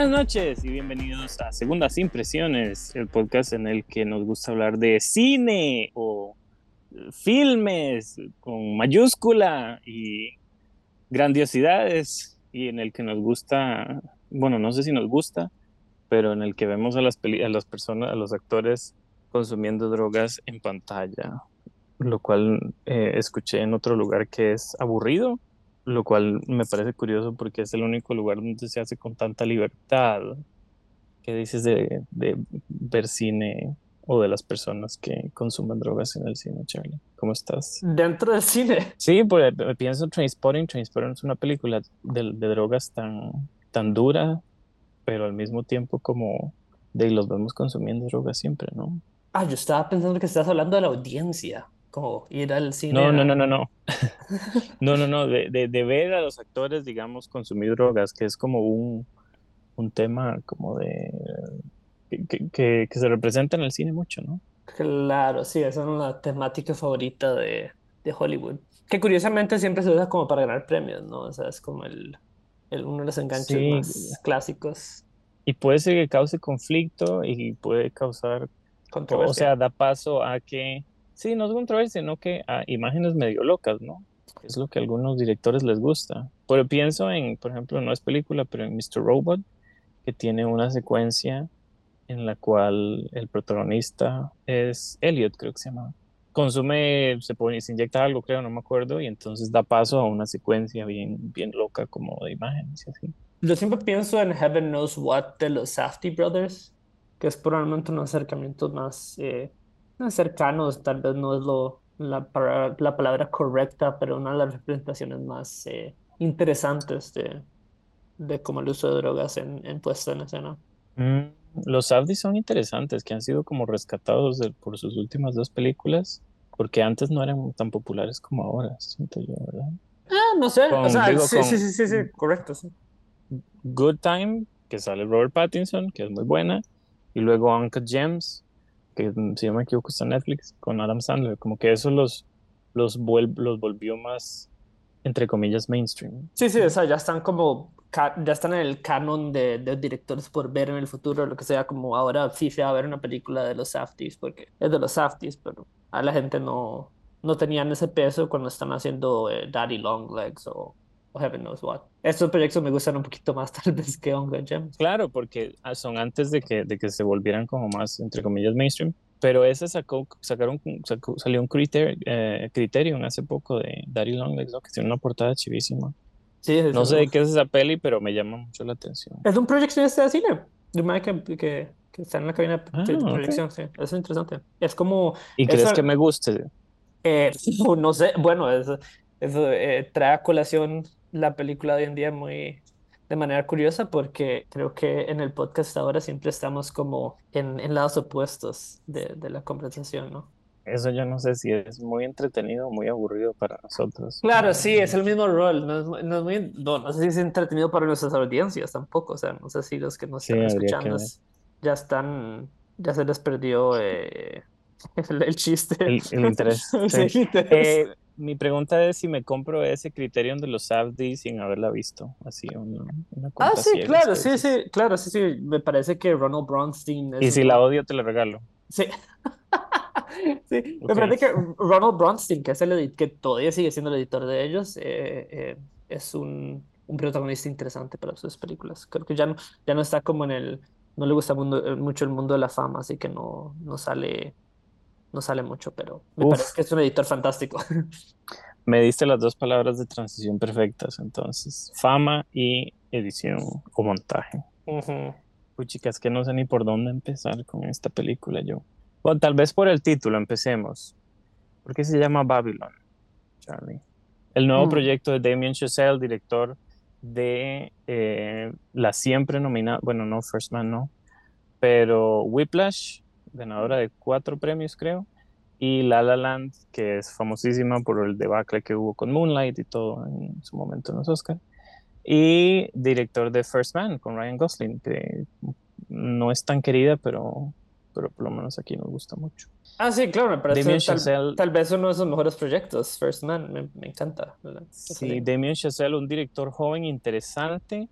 Buenas noches y bienvenidos a Segundas Impresiones, el podcast en el que nos gusta hablar de cine o filmes con mayúscula y grandiosidades y en el que nos gusta, bueno, no sé si nos gusta, pero en el que vemos a las, personas, a los actores consumiendo drogas en pantalla, lo cual eh, escuché en otro lugar que es aburrido lo cual me parece curioso porque es el único lugar donde se hace con tanta libertad. ¿Qué dices de, ver cine o de las personas que consumen drogas en el cine, Charlie? ¿Cómo estás? Dentro del cine. Sí, pues pienso en Transporting. Transporting es una película de, drogas tan, tan dura, pero al mismo tiempo como de los vemos consumiendo drogas siempre, ¿no? Ah, yo estaba pensando que estás hablando de la audiencia como ir al cine. No, no, no, no, no. no, no, no, de, de, ver a los actores, digamos, consumir drogas, que es como un, un tema como de... Que, que, que, se representa en el cine mucho, ¿no? Claro, sí, esa es una temática favorita de, de Hollywood. Que curiosamente siempre se usa como para ganar premios, ¿no? O sea, es como el, el uno de los enganches más clásicos. Y puede ser que cause conflicto y puede causar... Controversia. O sea, da paso a que Sí, no es controversia, sino que a imágenes medio locas, ¿no? Es lo que a algunos directores les gusta. Pero pienso en, por ejemplo, no es película, pero en Mr. Robot, que tiene una secuencia en la cual el protagonista es Elliot, creo que se llama. Consume, se, pone, se inyecta algo, creo, no me acuerdo, y entonces da paso a una secuencia bien, bien loca como de imágenes y así. Yo siempre pienso en Heaven Knows What de los Safety Brothers, que es probablemente un acercamiento más eh, cercanos, tal vez no es lo, la, la palabra correcta, pero una de las representaciones más eh, interesantes de, de cómo el uso de drogas en, en puesta en escena. Mm, los Abdis son interesantes, que han sido como rescatados por sus últimas dos películas, porque antes no eran tan populares como ahora, siento yo, ¿verdad? Ah, no sé, o sea, sí, sí, sí, sí, correcto, sí. Good Time, que sale Robert Pattinson, que es muy buena, y luego Uncle Gems, que mm, si no me equivoco está Netflix, con Adam Sandler, como que eso los, los, los volvió más, entre comillas, mainstream. Sí, sí, o sea, ya están como, ya están en el canon de, de directores por ver en el futuro, lo que sea, como ahora sí se va a ver una película de los Safties, porque es de los Safties, pero a la gente no, no tenían ese peso cuando están haciendo eh, Daddy Long Legs o o heaven knows what. Estos proyectos me gustan un poquito más tal vez que Uncut Gems. Claro, porque ah, son antes de que, de que se volvieran como más, entre comillas, mainstream. Pero ese sacó, sacaron, salió un criterio, eh, Criterion hace poco de Daddy Longlegs, que tiene una portada chivísima. Sí, no sé de qué es esa peli, pero me llama mucho la atención. Es un proyecto de cine, de un que, que, que, está en la cabina de ah, proyección, sí. Es interesante. Es como... ¿Y crees que me guste? Eh, no sé, bueno, es, eh, trae a colación la película de hoy en día muy de manera curiosa porque creo que en el podcast ahora siempre estamos como en, en lados opuestos de, de, la conversación, ¿no? Eso yo no sé si es muy entretenido o muy aburrido para nosotros. Claro, sí, es el mismo rol. No, es, no, es muy, no, sé si es entretenido para nuestras audiencias tampoco. O sea, no sé si los que nos están escuchando ya están, ya se les perdió eh, el, chiste. El, interés. sí. Eh, mi pregunta es si me compro ese criterion de los Abdi sin haberla visto. Así, una, una Ah, sí, claro, sí, sí, claro, sí, sí. Me parece que Ronald Bronstein. y si la odio, te la regalo. Sí. sí, me parece que Ronald Bronstein, que es el que todavía sigue siendo el editor de ellos, eh, eh, es un, un, protagonista interesante para sus películas. Creo que ya no, ya no está como en el. No le gusta mucho el mundo de la fama, así que no, no sale no sale mucho, pero me parece que es un editor fantástico. Me diste las dos palabras de transición perfectas, entonces, fama y edición o montaje. Uy, chicas, que no sé ni por dónde empezar con esta película yo. Bueno, tal vez por el título empecemos. ¿Por qué se llama Babylon, Charlie? El nuevo mm. proyecto de Damien Chazelle, director de eh, la siempre nominada, bueno, no First Man, no, pero Whiplash, ganadora de cuatro premios, creo. Y La La Land, que es famosísima por el debacle que hubo con Moonlight y todo en su momento en los Oscars. Y director de First Man con Ryan Gosling, que no es tan querida, pero, pero por lo menos aquí nos gusta mucho. Ah, sí, claro, me parece tal, tal, vez uno de sus mejores proyectos, First Man, me, me encanta. Sí, Damien Chazelle, un director joven interesante,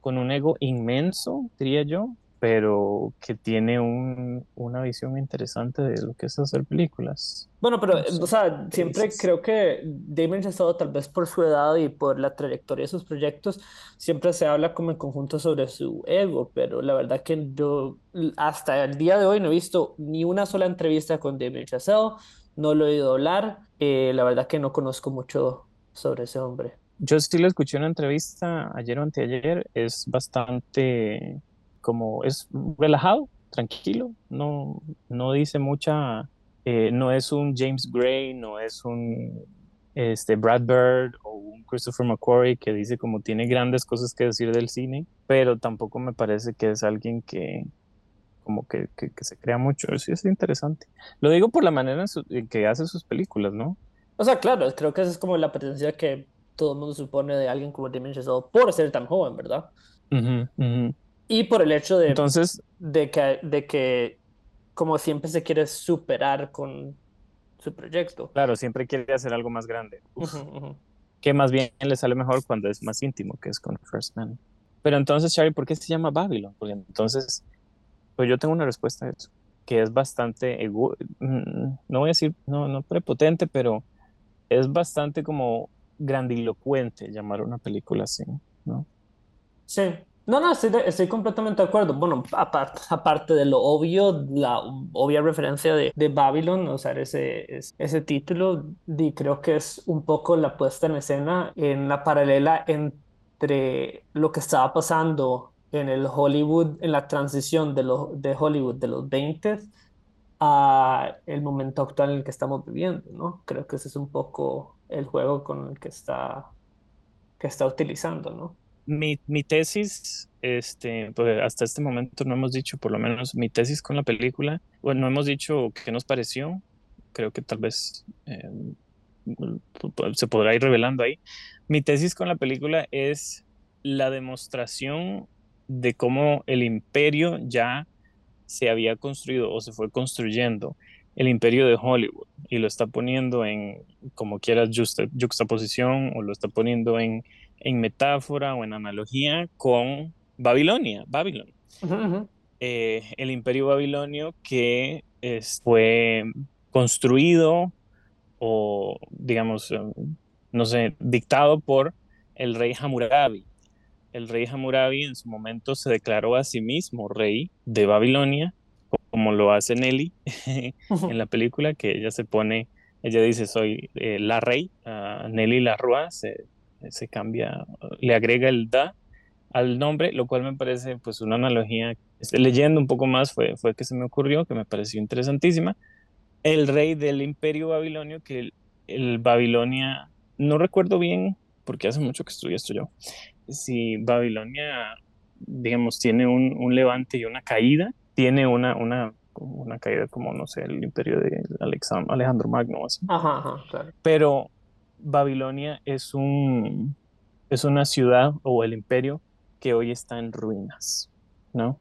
con un ego inmenso, diría yo, pero que tiene un, una visión interesante de lo que es hacer películas. Bueno, pero, o sea, siempre creo que Damien Chazelle, tal vez por su edad y por la trayectoria de sus proyectos, siempre se habla como en conjunto sobre su ego, pero la verdad que yo hasta el día de hoy no he visto ni una sola entrevista con Damien Chazelle, no lo he oído hablar, eh, la verdad que no conozco mucho sobre ese hombre. Yo sí le escuché una entrevista ayer o anteayer, es bastante como es relajado, tranquilo, no, no dice mucha, eh, no es un James Gray, no es un este, Brad Bird o un Christopher McQuarrie que dice como tiene grandes cosas que decir del cine, pero tampoco me parece que es alguien que como que, que, se crea mucho. Sí, es interesante. Lo digo por la manera en, que hace sus películas, ¿no? O sea, claro, creo que esa es como la presencia que todo el mundo supone de alguien como Damien Chazelle por ser tan joven, ¿verdad? Y por el hecho de, Entonces, de, que, de que como siempre se quiere superar con su proyecto. Claro, siempre quiere hacer algo más grande. Que más bien le sale mejor cuando es más íntimo, que es con First Man. Pero entonces, Charlie, ¿por qué se llama Babylon? Porque entonces, pues yo tengo una respuesta a eso, que es bastante, mm, no voy a decir, no, no prepotente, pero es bastante como grandilocuente llamar una película así, ¿no? Sí, no, no, estoy, completamente de acuerdo. Bueno, aparte, aparte de lo obvio, la obvia referencia de, de Babylon, sea, ese, ese título, creo que es un poco la puesta en escena en la paralela entre lo que estaba pasando en el Hollywood, en la transición de, lo, de Hollywood de los 20 a el momento actual en el que estamos viviendo, ¿no? Creo que ese es un poco el juego con el que está, que está utilizando, ¿no? Mi, mi, tesis, este, pues hasta este momento no hemos dicho, por lo menos mi tesis con la película, bueno, no hemos dicho qué nos pareció, creo que tal vez eh, se podrá ir revelando ahí. Mi tesis con la película es la demostración de cómo el imperio ya se había construido o se fue construyendo el imperio de Hollywood y lo está poniendo en, como quieras, juxtaposición o lo está poniendo en en metáfora o en analogía con Babilonia, Babilón. Eh, el imperio babilonio que fue construido o, digamos, eh, no sé, dictado por el rey Hammurabi. El rey Hammurabi en su momento se declaró a sí mismo rey de Babilonia, como lo hace Nelly en la película, que ella se pone, ella dice, soy eh, la rey, Nelly la se, se cambia, le agrega el da al nombre, lo cual me parece pues una analogía, leyendo un poco más fue, fue que se me ocurrió, que me pareció interesantísima, el rey del imperio babilonio, que el, Babilonia, no recuerdo bien, porque hace mucho que estudié esto yo, si Babilonia, digamos, tiene un, levante y una caída, tiene una, una, una caída como, no sé, el imperio de Alejandro Magno, así. Ajá, claro. Pero Babilonia es, un, es una ciudad o el imperio que hoy está en ruinas, ¿no?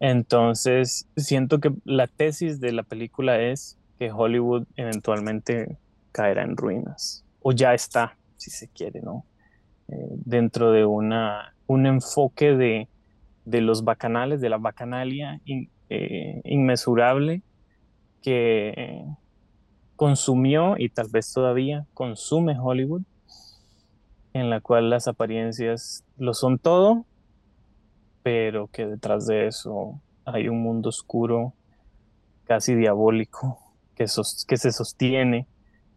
Entonces, siento que la tesis de la película es que Hollywood eventualmente caerá en ruinas, o ya está, si se quiere, ¿no? Eh, dentro de una, un enfoque de, de, los bacanales, de la bacanalia eh, inmesurable que, consumió y tal vez todavía consume Hollywood, en la cual las apariencias lo son todo, pero que detrás de eso hay un mundo oscuro, casi diabólico, que, que se sostiene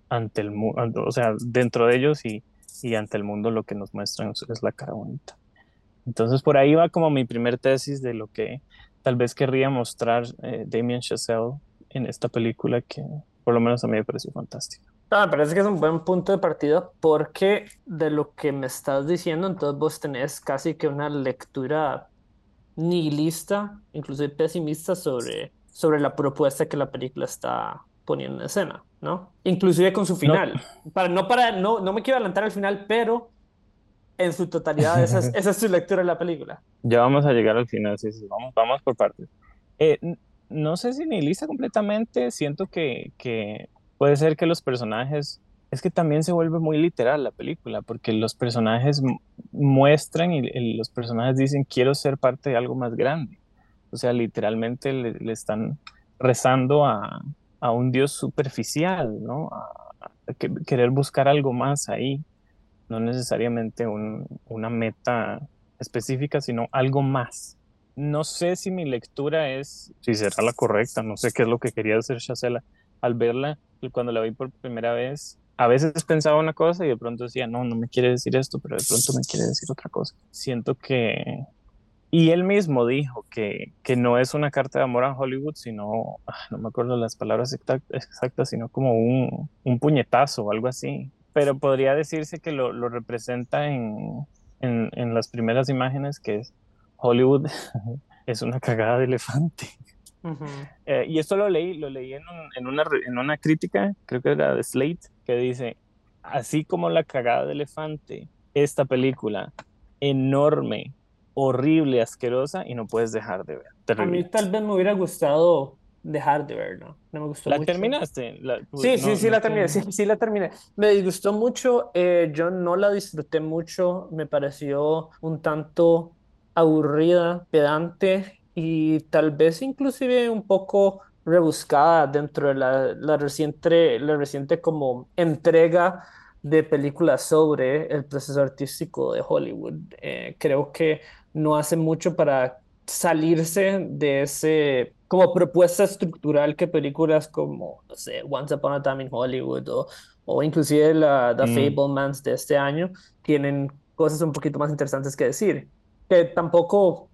ante el o sea, dentro de ellos y, y, ante el mundo lo que nos muestran es la cara bonita. Entonces por ahí va como mi primer tesis de lo que tal vez querría mostrar eh, Damien Chazelle en esta película que, por lo menos a mí me pareció fantástico. me parece que es un buen punto de partida porque de lo que me estás diciendo, entonces vos tenés casi que una lectura nihilista, incluso pesimista sobre, sobre la propuesta que la película está poniendo en escena, ¿no? Inclusive con su final. No. Para, no, para, no, no me quiero adelantar al final, pero en su totalidad esa es, esa es su lectura de la película. Ya vamos a llegar al final, sí, sí, vamos, vamos por partes. Eh, no sé si nihilista completamente, siento que, que, puede ser que los personajes es que también se vuelve muy literal la película, porque los personajes muestran y, los personajes dicen, quiero ser parte de algo más grande. O sea, literalmente le, están rezando a, un Dios superficial, ¿no? A, querer buscar algo más ahí, no necesariamente una meta específica, sino algo más. No sé si mi lectura es, si será la correcta, no sé qué es lo que quería decir Chacela. Al verla, cuando la vi por primera vez, a veces pensaba una cosa y de pronto decía, no, no me quiere decir esto, pero de pronto me quiere decir otra cosa. Siento que... Y él mismo dijo que, que no es una carta de amor a Hollywood, sino, ah, no me acuerdo las palabras exactas, sino como un, un puñetazo o algo así. Pero podría decirse que lo, lo representa en, en, en las primeras imágenes, que es Hollywood es una cagada de elefante. Eh, y esto lo leí, lo leí en, en, una, en una crítica, creo que era de Slate, que dice, así como la cagada de elefante, esta película enorme, horrible, asquerosa y no puedes dejar de ver. A mí tal vez me hubiera gustado de verlo. No me gustó ¿La terminaste? sí, sí, sí, la terminé. Sí, sí, la terminé. Me disgustó mucho. Eh, yo no la disfruté mucho. Me pareció un tanto aburrida, pedante y tal vez inclusive un poco rebuscada dentro de la, la, reciente, la reciente como entrega de películas sobre el proceso artístico de Hollywood. Eh, creo que no hace mucho para salirse de ese como propuesta estructural que películas como, no sé, Once Upon a Time in Hollywood o, o inclusive la The mm. Fablemans de este año tienen cosas un poquito más interesantes que decir. Que tampoco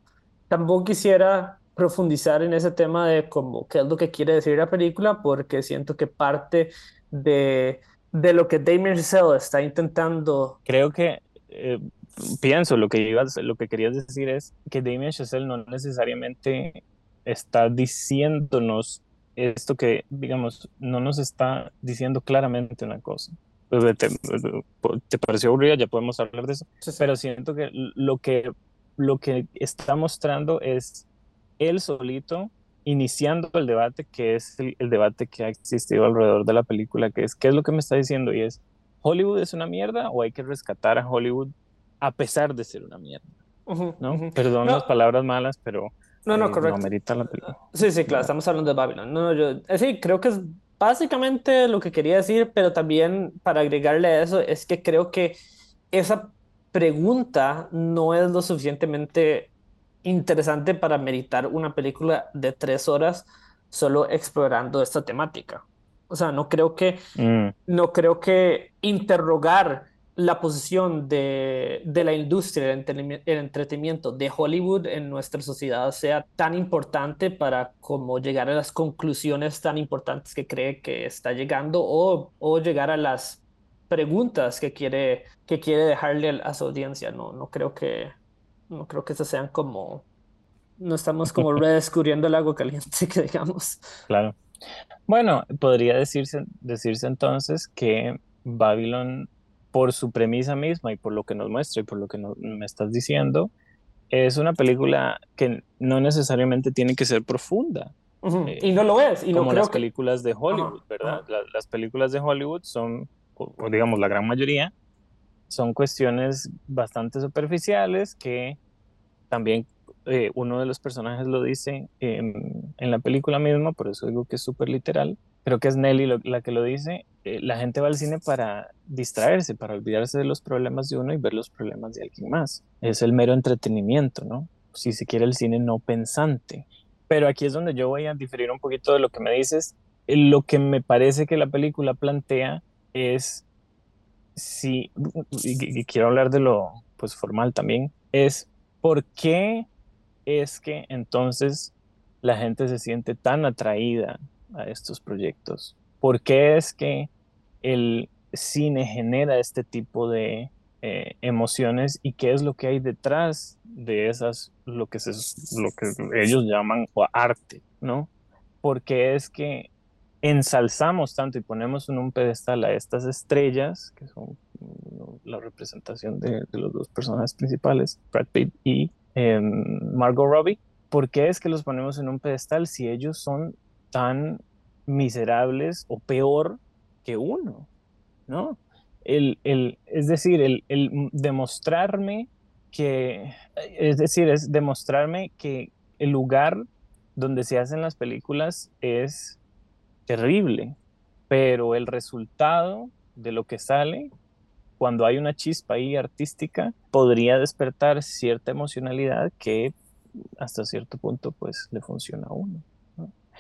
tampoco quisiera profundizar en ese tema de cómo, qué es lo que quiere decir la película, porque siento que parte de, de lo que Damien Chazelle está intentando. Creo que eh, pienso lo que ibas, lo que querías decir es que Damien Chazelle no necesariamente está diciéndonos esto que, digamos, no nos está diciendo claramente una cosa. Pues, ¿Te, te pareció aburrida? Ya podemos hablar de eso. Pero siento que lo que lo que está mostrando es él solito iniciando el debate, que es el, debate que ha existido alrededor de la película, que es, ¿qué es lo que me está diciendo? Y es, ¿Hollywood es una mierda o hay que rescatar a Hollywood a pesar de ser una mierda? ¿no? Perdón las palabras malas, pero no, no, eh, correcto. no merita la película. Sí, sí, claro, estamos hablando de Babylon. No, yo, eh, sí, creo que es básicamente lo que quería decir, pero también para agregarle a eso es que creo que esa pregunta no es lo suficientemente interesante para meditar una película de tres horas solo explorando esta temática. O sea, no creo que, mm. no creo que interrogar la posición de, de la industria del entretenimiento de Hollywood en nuestra sociedad sea tan importante para como llegar a las conclusiones tan importantes que cree que está llegando o, o llegar a las preguntas que quiere, que quiere dejarle a su audiencia. No, no creo que, no creo que esas sean como, no estamos como redescubriendo el agua caliente, que digamos. Claro. Bueno, podría decirse, decirse entonces que Babylon, por su premisa misma y por lo que nos muestra y por lo que me estás diciendo, es una película que no necesariamente tiene que ser profunda. y no lo es. Y como no creo las películas de Hollywood, ¿verdad? las películas de Hollywood son o, digamos la gran mayoría, son cuestiones bastante superficiales que también eh, uno de los personajes lo dice en, en, la película misma, por eso digo que es súper literal. Creo que es Nelly la que lo dice. Eh, la gente va al cine para distraerse, para olvidarse de los problemas de uno y ver los problemas de alguien más. Es el mero entretenimiento, ¿no? Si se quiere el cine no pensante. Pero aquí es donde yo voy a diferir un poquito de lo que me dices. Lo que me parece que la película plantea es, si, y, quiero hablar de lo pues, formal también, es por qué es que entonces la gente se siente tan atraída a estos proyectos. ¿Por qué es que el cine genera este tipo de eh, emociones y qué es lo que hay detrás de esas, lo que, se, lo que ellos llaman arte, ¿no? Porque es que ensalzamos tanto y ponemos en un pedestal a estas estrellas, que son la representación de, los dos personajes principales, Brad Pitt y em, Margot Robbie, ¿por qué es que los ponemos en un pedestal si ellos son tan miserables o peor que uno? ¿no? El, el, es decir, el, el demostrarme que, es decir, es demostrarme que el lugar donde se hacen las películas es terrible, pero el resultado de lo que sale cuando hay una chispa ahí artística podría despertar cierta emocionalidad que hasta cierto punto pues le funciona a uno.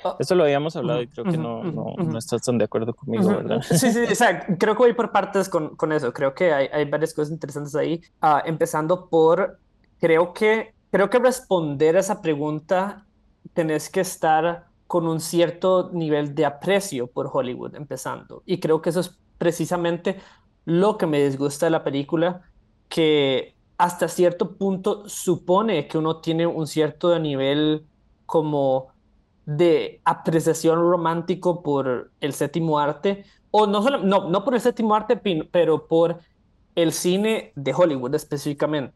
Ah, Esto lo habíamos hablado y creo que no, no, no, estás tan de acuerdo conmigo, ¿verdad? Sí, sí, o sea, creo que voy por partes con, con eso. Creo que hay, hay, varias cosas interesantes ahí. Uh, empezando por, creo que, creo que responder a esa pregunta tenés que estar con un cierto nivel de aprecio por Hollywood, empezando. Y creo que eso es precisamente lo que me disgusta de la película, que hasta cierto punto supone que uno tiene un cierto nivel como de apreciación romántico por el séptimo arte, o no, solo, no, no por el séptimo arte, pero por el cine de Hollywood específicamente,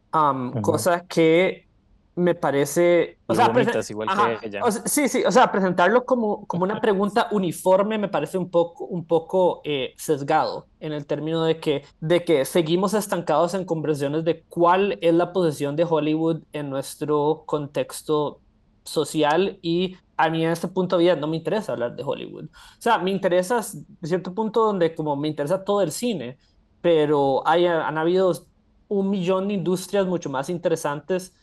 cosa que me parece... O sea, igual que ella. sí, sí, o sea, presentarlo como, como una pregunta uniforme me parece un poco, un poco eh, sesgado en el término de que, de que seguimos estancados en conversaciones de cuál es la posición de Hollywood en nuestro contexto social y a mí en este punto de vida no me interesa hablar de Hollywood. O sea, me interesa de cierto punto donde como me interesa todo el cine, pero hay, han habido un millón de industrias mucho más interesantes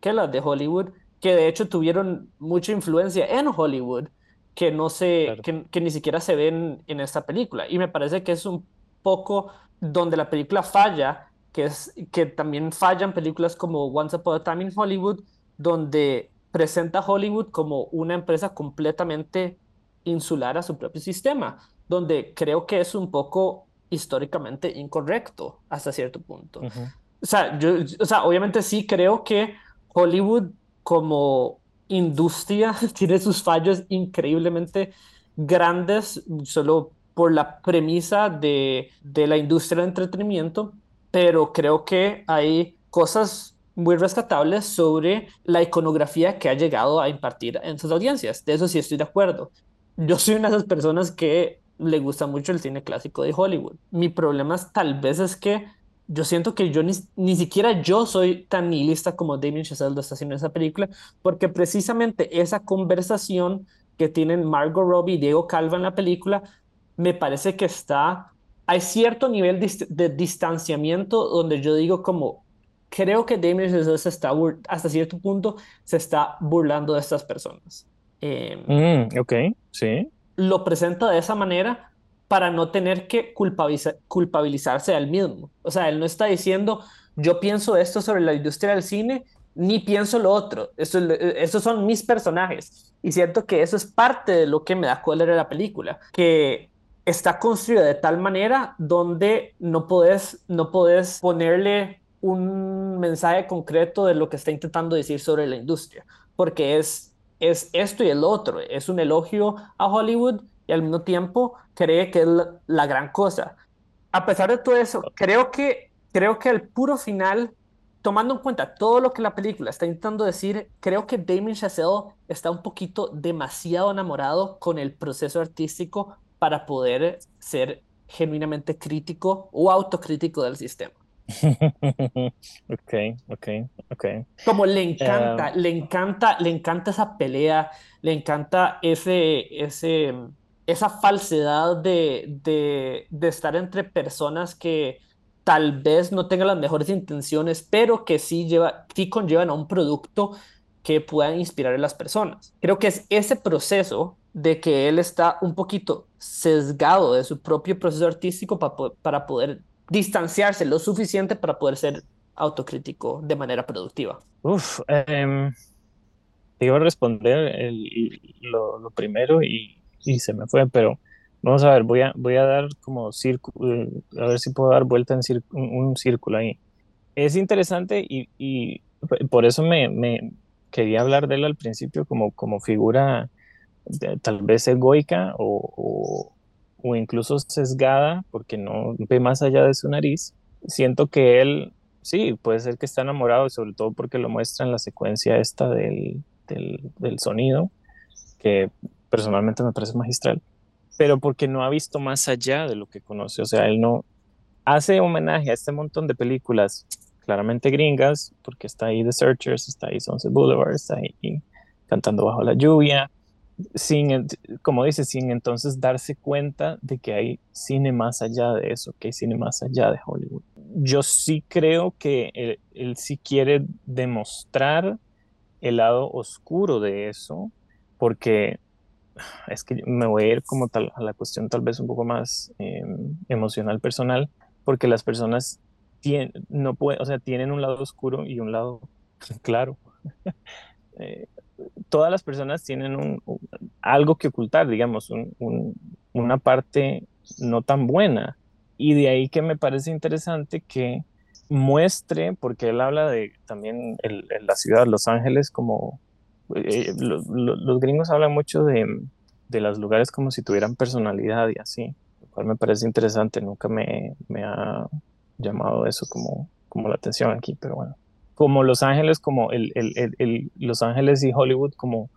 que las de Hollywood, que de hecho tuvieron mucha influencia en Hollywood, que no se, que, que, ni siquiera se ven en esta película. Y me parece que es un poco donde la película falla, que es que también fallan películas como Once Upon a Time in Hollywood, donde presenta Hollywood como una empresa completamente insular a su propio sistema, donde creo que es un poco históricamente incorrecto hasta cierto punto. o, sea, yo, o sea, obviamente sí creo que Hollywood como industria tiene sus fallos increíblemente grandes solo por la premisa de, de la industria del entretenimiento, pero creo que hay cosas muy rescatables sobre la iconografía que ha llegado a impartir en sus audiencias. De eso sí estoy de acuerdo. Yo soy una de esas personas que le gusta mucho el cine clásico de Hollywood. Mi problema es, tal vez es que yo siento que yo ni, ni siquiera yo soy tan nihilista como Damien Chazelle lo está haciendo en esa película, porque precisamente esa conversación que tienen Margot Robbie y Diego Calva en la película, me parece que está, hay cierto nivel de, de distanciamiento donde yo digo como, creo que Damien Chazelle se está, hasta cierto punto, se está burlando de estas personas. Eh, mm, ok, sí. Lo presenta de esa manera para no tener que culpabilizar, culpabilizarse al mismo. O sea, él no está diciendo, yo pienso esto sobre la industria del cine, ni pienso lo otro. Eso, esos son mis personajes. Y siento que eso es parte de lo que me da cólera de la película, que está construida de tal manera donde no puedes no podés ponerle un mensaje concreto de lo que está intentando decir sobre la industria, porque es, es esto y el otro, es un elogio a Hollywood y al mismo tiempo cree que es la, gran cosa. A pesar de todo eso, creo que, creo que al puro final, tomando en cuenta todo lo que la película está intentando decir, creo que Damien Chazelle está un poquito demasiado enamorado con el proceso artístico para poder ser genuinamente crítico o autocrítico del sistema. ok, ok, ok. Como le encanta, le encanta, le encanta esa pelea, le encanta ese, ese, esa falsedad de, de, de estar entre personas que tal vez no tengan las mejores intenciones, pero que sí, lleva, sí conllevan a un producto que puedan inspirar a las personas. Creo que es ese proceso de que él está un poquito sesgado de su propio proceso artístico para, para poder distanciarse lo suficiente para poder ser autocrítico de manera productiva? Uf, eh, te iba a responder lo, primero y, y, se me fue, pero vamos a ver, voy a, voy a dar como círculo, a ver si puedo dar vuelta en un círculo ahí. Es interesante y, y por eso me, me, quería hablar de él al principio como, como figura tal vez egoica o incluso sesgada porque no ve más allá de su nariz, siento que él sí, puede ser que está enamorado, sobre todo porque lo muestra en la secuencia esta del, del, del sonido, que personalmente me parece magistral. pero porque no ha visto más allá de lo que conoce. O sea, él no hace homenaje a este montón de películas claramente gringas, porque está ahí The Searchers, está ahí Sunset Boulevard, está ahí Cantando bajo la lluvia, sin, como dice, sin entonces darse cuenta de que hay cine más allá de eso, que hay cine más allá de Hollywood. Yo sí creo que él, él sí quiere demostrar el lado oscuro de eso, porque es que me voy a ir como tal a la cuestión tal vez un poco más em, emocional personal, porque las personas tienen, no pueden, o sea, tienen un lado oscuro y un lado claro. eh, todas las personas tienen un, algo que ocultar, digamos, una parte no tan buena. Y de ahí que me parece interesante que muestre, porque él habla de también el, la ciudad, Los Ángeles, como eh, los gringos hablan mucho de, de los lugares como si tuvieran personalidad y así, lo cual me parece interesante, nunca me, me ha llamado eso como, como la atención aquí, pero bueno como Los Ángeles, como el, Los Ángeles y Hollywood como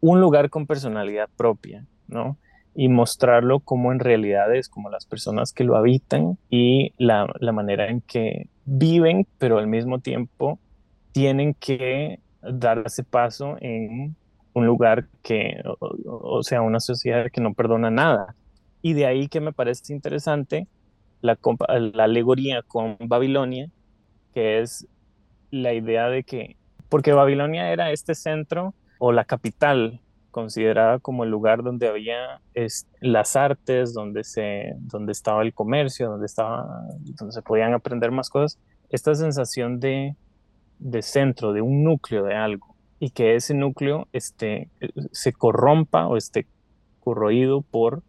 un lugar con personalidad propia, ¿no? Y mostrarlo como en realidad es, como las personas que lo habitan y la, manera en que viven, pero al mismo tiempo tienen que darse paso en un lugar que, o, sea, una sociedad que no perdona nada. Y de ahí que me parece interesante la, la alegoría con Babilonia, que es la idea de que, porque Babilonia era este centro o la capital considerada como el lugar donde había las artes, donde, se, donde estaba el comercio, donde, estaba, donde se podían aprender más cosas, esta sensación de, de centro, de un núcleo de algo, y que ese núcleo este, se corrompa o esté corroído por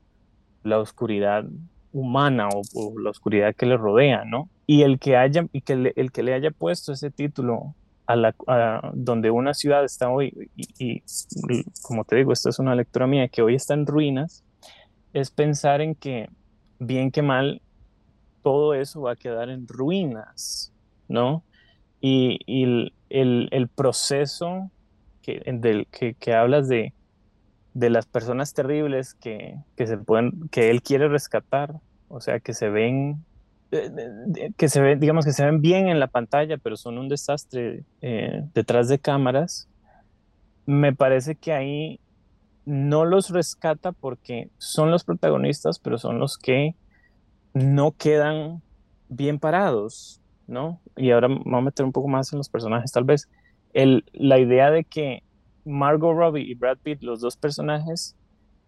la oscuridad humana o, la oscuridad que le rodea, ¿no? Y el que, haya, y que le, el que le haya puesto ese título a, la, donde una ciudad está hoy, y, como te digo, esta es una lectura mía, que hoy está en ruinas, es pensar en que, bien que mal, todo eso va a quedar en ruinas, ¿no? Y, el, el, proceso que, del, que, que hablas de, de las personas terribles que, que, se pueden, que él quiere rescatar, o sea, que se ven, que se ven, digamos que se ven bien en la pantalla, pero son un desastre eh, detrás de cámaras, me parece que ahí no los rescata porque son los protagonistas, pero son los que no quedan bien parados, ¿no? Y ahora vamos a meter un poco más en los personajes, tal vez. El, la idea de que Margot Robbie y Brad Pitt, los dos personajes,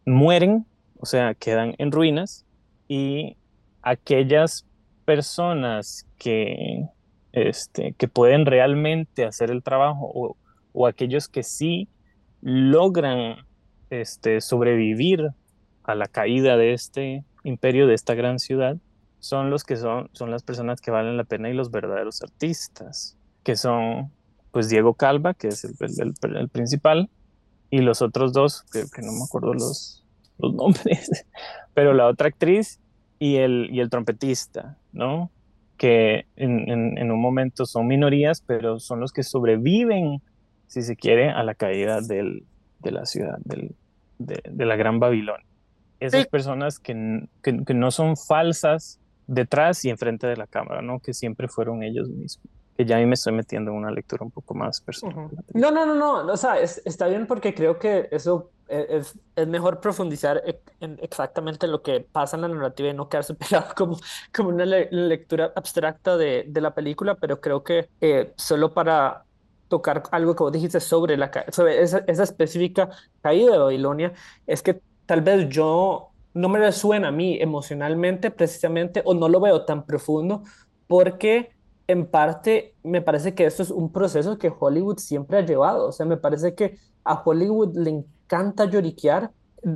mueren, o sea, quedan en ruinas, y aquellas personas que, este, que pueden realmente hacer el trabajo o, o aquellos que sí logran este, sobrevivir a la caída de este imperio, de esta gran ciudad, son los que son, son las personas que valen la pena y los verdaderos artistas, que son pues Diego Calva, que es el, principal, y los otros dos, que, no me acuerdo los, los nombres, pero la otra actriz y el, y el trompetista, ¿no? Que en, un momento son minorías, pero son los que sobreviven, si se quiere, a la caída del, de la ciudad, del, de, la Gran Babilonia. Esas personas que, que, que no son falsas detrás y enfrente de la cámara, ¿no? Que siempre fueron ellos mismos que ya ahí me estoy metiendo en una lectura un poco más personal. No, no, no, no, o sea, está bien porque creo que eso es, es, mejor profundizar e, en exactamente lo que pasa en la narrativa y no quedarse pegado como, como una lectura abstracta de, de, la película, pero creo que eh, solo para tocar algo que vos dijiste sobre, la, sobre esa, esa específica caída de Babilonia, es que tal vez yo no me resuena a mí emocionalmente precisamente o no lo veo tan profundo porque en parte me parece que esto es un proceso que Hollywood siempre ha llevado. O sea, me parece que a Hollywood le encanta lloriquear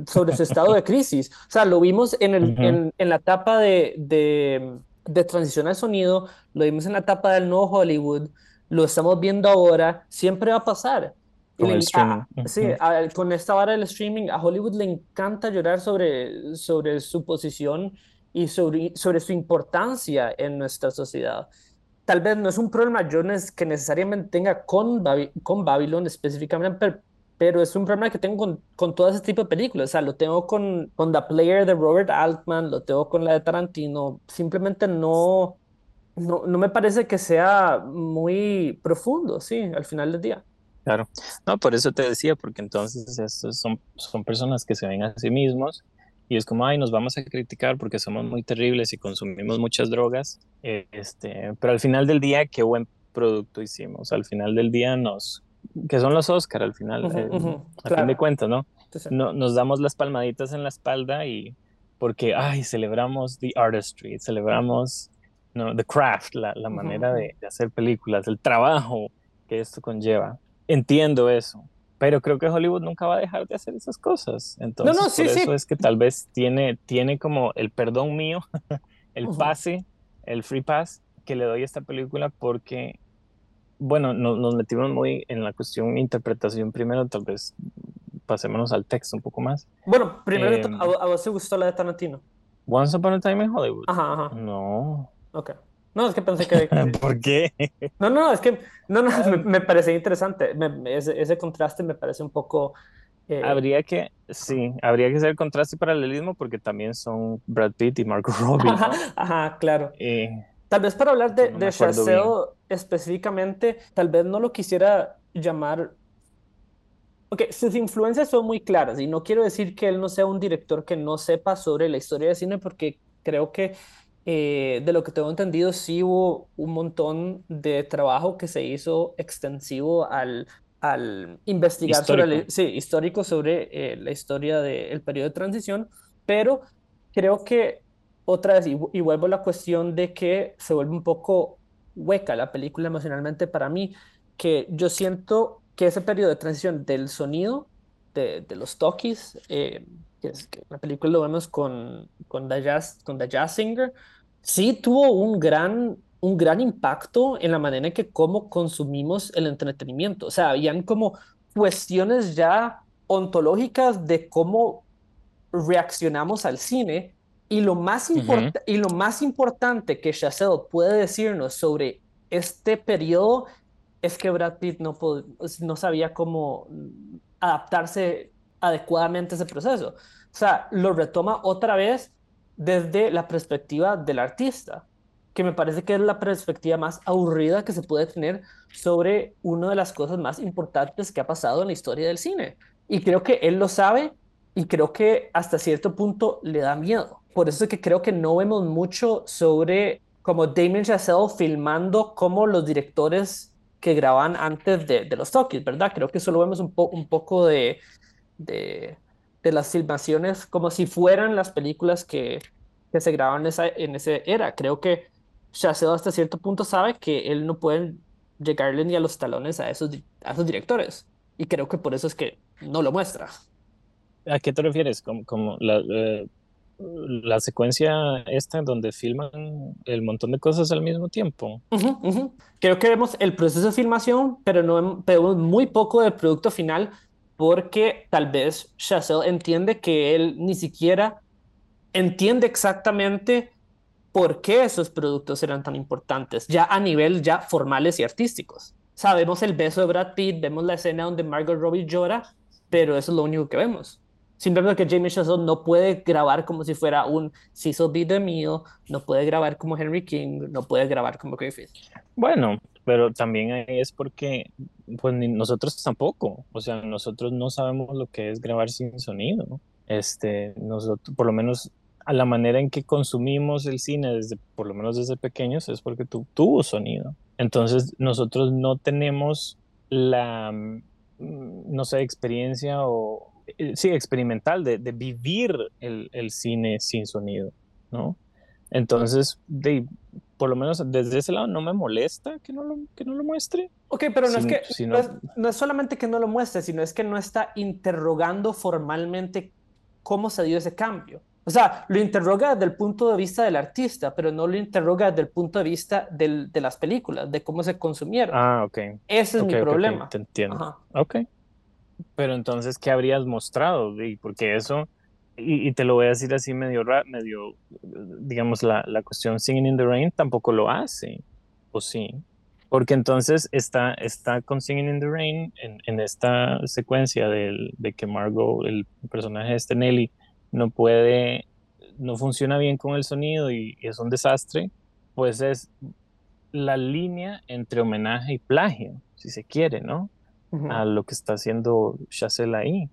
sobre su estado de crisis. O sea, lo vimos en, el, en, en, la etapa de, de, de, transición al sonido, lo vimos en la etapa del nuevo Hollywood, lo estamos viendo ahora, siempre va a pasar. Con, streaming. sí, con esta vara del streaming, a Hollywood le encanta llorar sobre, sobre su posición y sobre, sobre su importancia en nuestra sociedad tal vez no es un problema yo que necesariamente tenga con, con Babylon específicamente, pero es un problema que tengo con, con todo ese tipo de películas. O sea, lo tengo con, con The Player de Robert Altman, lo tengo con la de Tarantino. Simplemente no, no, no me parece que sea muy profundo, sí, al final del día. Claro, no, por eso te decía, porque entonces son, son personas que se ven a sí mismos y es como, ay, nos vamos a criticar porque somos muy terribles y consumimos muchas drogas, este, pero al final del día, qué buen producto hicimos, al final del día nos, que son los Oscar al final, eh, a fin de cuentas, ¿no? ¿no? Nos damos las palmaditas en la espalda y porque, ay, celebramos the artistry, celebramos no, the craft, la, la manera de, de hacer películas, el trabajo que esto conlleva entiendo eso, pero creo que Hollywood nunca va a dejar de hacer esas cosas. Entonces, por eso es que tal vez tiene, tiene como el perdón mío, el pase, el free pass que le doy a esta película porque, bueno, nos metimos muy en la cuestión interpretación primero, tal vez pasémonos al texto un poco más. Bueno, primero, em, ¿a, vos te gustó la de Tarantino? Once Upon a Time in Hollywood. Ajá, ajá. No. Ok. No, es que pensé que... ¿Por qué? No, no, es que no, no, me, me parece interesante. ese, ese, contraste me parece un poco... Eh, habría que, sí, habría que hacer contraste y paralelismo porque también son Brad Pitt y Marco Robbie. Ajá, claro. Eh, tal vez para hablar de, de Chazelle específicamente, tal vez no lo quisiera llamar... Ok, sus influencias son muy claras y no quiero decir que él no sea un director que no sepa sobre la historia de cine porque creo que eh, de lo que tengo entendido, sí hubo un montón de trabajo que se hizo extensivo al, al investigar sobre, sí, histórico sobre eh, la historia del periodo de transición, pero creo que otra vez, y, vuelvo a la cuestión de que se vuelve un poco hueca la película emocionalmente para mí, que yo siento que ese periodo de transición del sonido, de, de los talkies, eh, que, es, que la película lo vemos con, con, The Jazz, con The Jazz Singer, sí tuvo un gran, un gran impacto en la manera en que cómo consumimos el entretenimiento. O sea, habían como cuestiones ya ontológicas de cómo reaccionamos al cine y lo más, y lo más importante que Chazelle puede decirnos sobre este periodo es que Brad Pitt no, no sabía cómo adaptarse adecuadamente a ese proceso. O sea, lo retoma otra vez desde la perspectiva del artista, que me parece que es la perspectiva más aburrida que se puede tener sobre una de las cosas más importantes que ha pasado en la historia del cine. Y creo que él lo sabe y creo que hasta cierto punto le da miedo. Por eso es que creo que no vemos mucho sobre como Damien Chazelle filmando como los directores que graban antes de, los talkies, ¿verdad? Creo que solo vemos un, un poco de, de de las filmaciones como si fueran las películas que, que se graban en esa, en esa era. Creo que Chazelle hasta cierto punto sabe que él no puede llegarle ni a los talones a esos, a esos directores. Y creo que por eso es que no lo muestra. ¿A qué te refieres? Como, como la, eh, la secuencia esta en donde filman el montón de cosas al mismo tiempo. Creo que vemos el proceso de filmación, pero no vemos muy poco del producto final porque tal vez Chazelle entiende que él ni siquiera entiende exactamente por qué esos productos eran tan importantes, ya a nivel ya formales y artísticos. Sabemos el beso de Brad Pitt, vemos la escena donde Margot Robbie llora, pero eso es lo único que vemos. Simplemente que Jamie Chazelle no puede grabar como si fuera un Cecil B. DeMille, no puede grabar como Henry King, no puede grabar como Griffith. Bueno, pero también es porque pues nosotros tampoco, o sea, nosotros no sabemos lo que es grabar sin sonido. Este, nosotros, por lo menos a la manera en que consumimos el cine desde, por lo menos desde pequeños, es porque tu, tuvo sonido. Entonces, nosotros no tenemos la, mm, no sé, experiencia o, sí, experimental de, de vivir el, el, cine sin sonido, ¿no? Entonces, de, por lo menos desde ese lado no me molesta que no lo, que no lo muestre. Ok, pero no, es que, no, es, solamente que no lo muestre, sino es que no está interrogando formalmente cómo se dio ese cambio. O sea, lo interroga desde el punto de vista del artista, pero no lo interroga desde el punto de vista del, de las películas, de cómo se consumieron. Ah, ok. Ese es mi problema. te entiendo. Ok. Pero entonces, ¿qué habrías mostrado? Porque eso y, te lo voy a decir así medio, digamos, la, la cuestión Singing in the Rain tampoco lo hace, o sí. Porque entonces está, está con Singing in the Rain en, en esta secuencia de que Margot, el personaje de este Nelly, no puede, no funciona bien con el sonido y, es un desastre, pues es la línea entre homenaje y plagio, si se quiere, ¿no? A lo que está haciendo Chazelle ahí.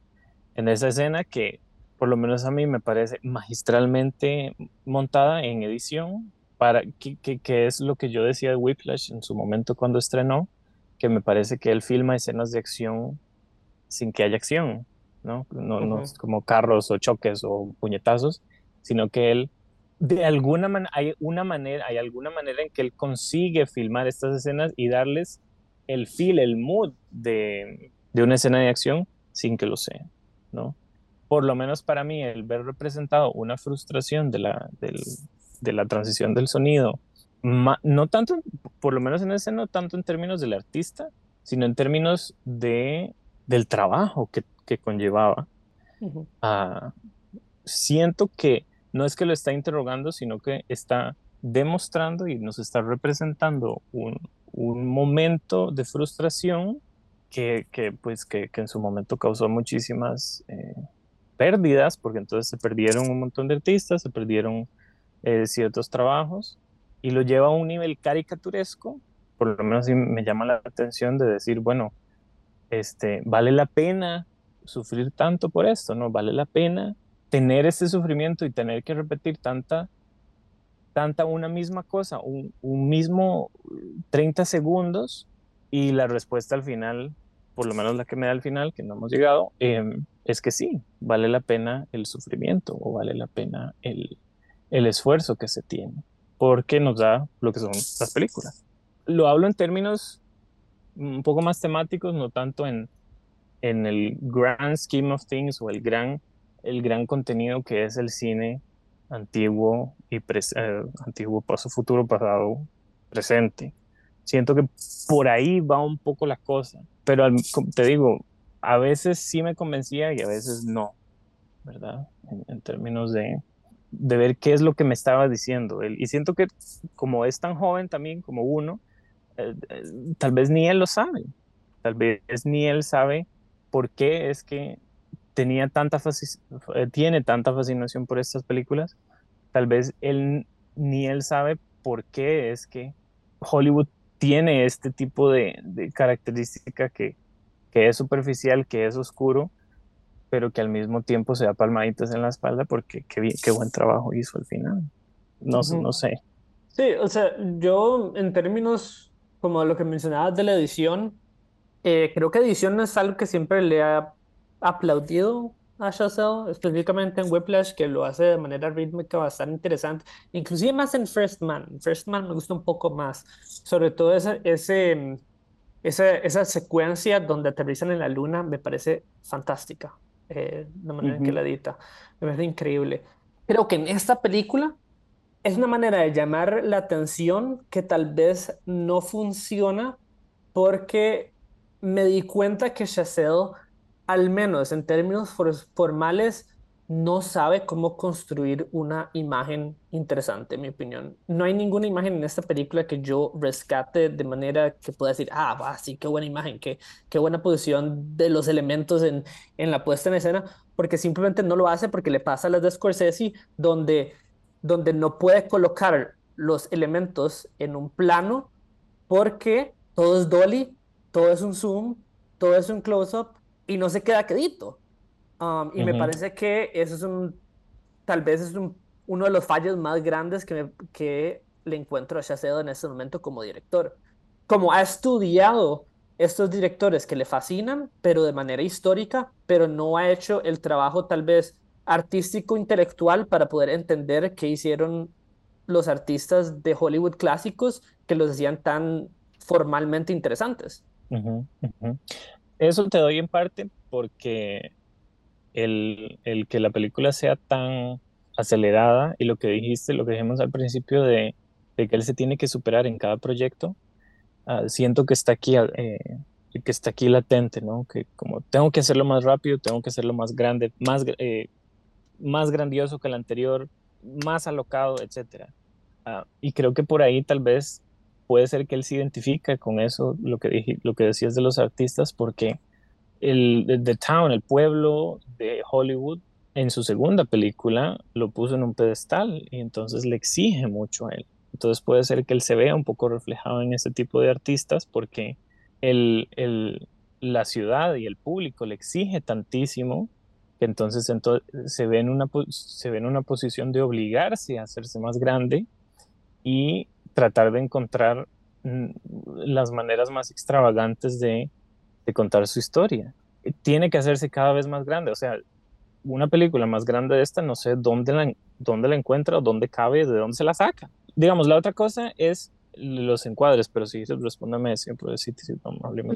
En esa escena que, por lo menos a mí, me parece magistralmente montada en edición, para, que, que, es lo que yo decía de Whiplash en su momento cuando estrenó, que me parece que él filma escenas de acción sin que haya acción, ¿no? No, no es como carros o choques o puñetazos, sino que él de alguna manera hay una manera hay alguna manera en que él consigue filmar estas escenas y darles el feel el mood de, de una escena de acción sin que lo sea no por lo menos para mí el ver representado una frustración de la del, de la transición del sonido no tanto por lo menos en ese no tanto en términos del artista sino en términos de del trabajo que, que conllevaba ah, siento que no es que lo está interrogando, sino que está demostrando y nos está representando un, momento de frustración que, pues, que, en su momento causó muchísimas eh, pérdidas, porque entonces se perdieron un montón de artistas, se perdieron eh, ciertos trabajos, y lo lleva a un nivel caricaturesco, por lo menos me llama la atención de decir, bueno, este, vale la pena sufrir tanto por esto, ¿no? Vale la pena tener ese sufrimiento y tener que repetir tanta, tanta una misma cosa, un, mismo 30 segundos y la respuesta al final, por lo menos la que me da al final, que no hemos llegado, em, es que sí, vale la pena el sufrimiento o vale la pena el, el esfuerzo que se tiene, porque nos da lo que son las películas. Lo hablo en términos un poco más temáticos, no tanto en, en el grand scheme of things o el gran el gran contenido que es el cine antiguo y eh, antiguo, paso, futuro, pasado, presente. Siento que por ahí va un poco la cosa, pero te digo, a veces sí me convencía y a veces no, ¿verdad? En, términos de, de, ver qué es lo que me estaba diciendo él. Y siento que como es tan joven también como uno, eh, eh, tal vez ni él lo sabe, tal vez ni él sabe por qué es que tenía tanta eh, tiene tanta fascinación por estas películas, tal vez él ni él sabe por qué es que Hollywood tiene este tipo de, característica que, que, es superficial, que es oscuro, pero que al mismo tiempo se da palmaditas en la espalda porque qué, qué buen trabajo hizo al final. No, no sé. Sí, o sea, yo en términos como lo que mencionabas de la edición, eh, creo que edición es algo que siempre le ha aplaudido a Chazelle, específicamente en Whiplash, que lo hace de manera rítmica bastante interesante, inclusive más en First Man. First Man me gusta un poco más, sobre todo ese, ese, esa, esa secuencia donde aterrizan en la luna me parece fantástica, eh, la manera en que la edita, me parece increíble. Creo que en esta película es una manera de llamar la atención que tal vez no funciona porque me di cuenta que Chazelle al menos en términos formales, no sabe cómo construir una imagen interesante, en mi opinión. No hay ninguna imagen en esta película que yo rescate de manera que pueda decir, ah, va, sí, qué buena imagen, qué, qué buena posición de los elementos en, en la puesta en escena, porque simplemente no lo hace porque le pasa a las de Scorsese, donde, donde no puede colocar los elementos en un plano porque todo es dolly, todo es un zoom, todo es un close-up, y no se queda quedito. Um, y me parece que eso es un, tal vez es un, uno de los fallos más grandes que, que le encuentro a Chacedo en este momento como director. Como ha estudiado estos directores que le fascinan, pero de manera histórica, pero no ha hecho el trabajo tal vez artístico, intelectual para poder entender qué hicieron los artistas de Hollywood clásicos que los hacían tan formalmente interesantes eso te doy en parte porque el, que la película sea tan acelerada y lo que dijiste, lo que dijimos al principio de, que él se tiene que superar en cada proyecto, ah, siento que está aquí, eh, que está aquí latente, ¿no? Que como tengo que hacerlo más rápido, tengo que hacerlo más grande, más, eh, más grandioso que el anterior, más alocado, etc. Ah, y creo que por ahí tal vez puede ser que él se identifica con eso, lo que, dije, lo que decías de los artistas, porque el The Town, el pueblo de Hollywood, en su segunda película lo puso en un pedestal y entonces le exige mucho a él. Entonces puede ser que él se vea un poco reflejado en ese tipo de artistas porque la ciudad y el público le exige tantísimo que entonces, se, ve en una, se ve en una posición de obligarse a hacerse más grande y tratar de encontrar mm, las maneras más extravagantes de, de contar su historia. Tiene que hacerse cada vez más grande, o sea, una película más grande de esta, no sé dónde la, dónde la encuentra o dónde cabe, de dónde se la saca. Digamos, la otra cosa es los encuadres, pero sí, respóndame siempre, sí, sí,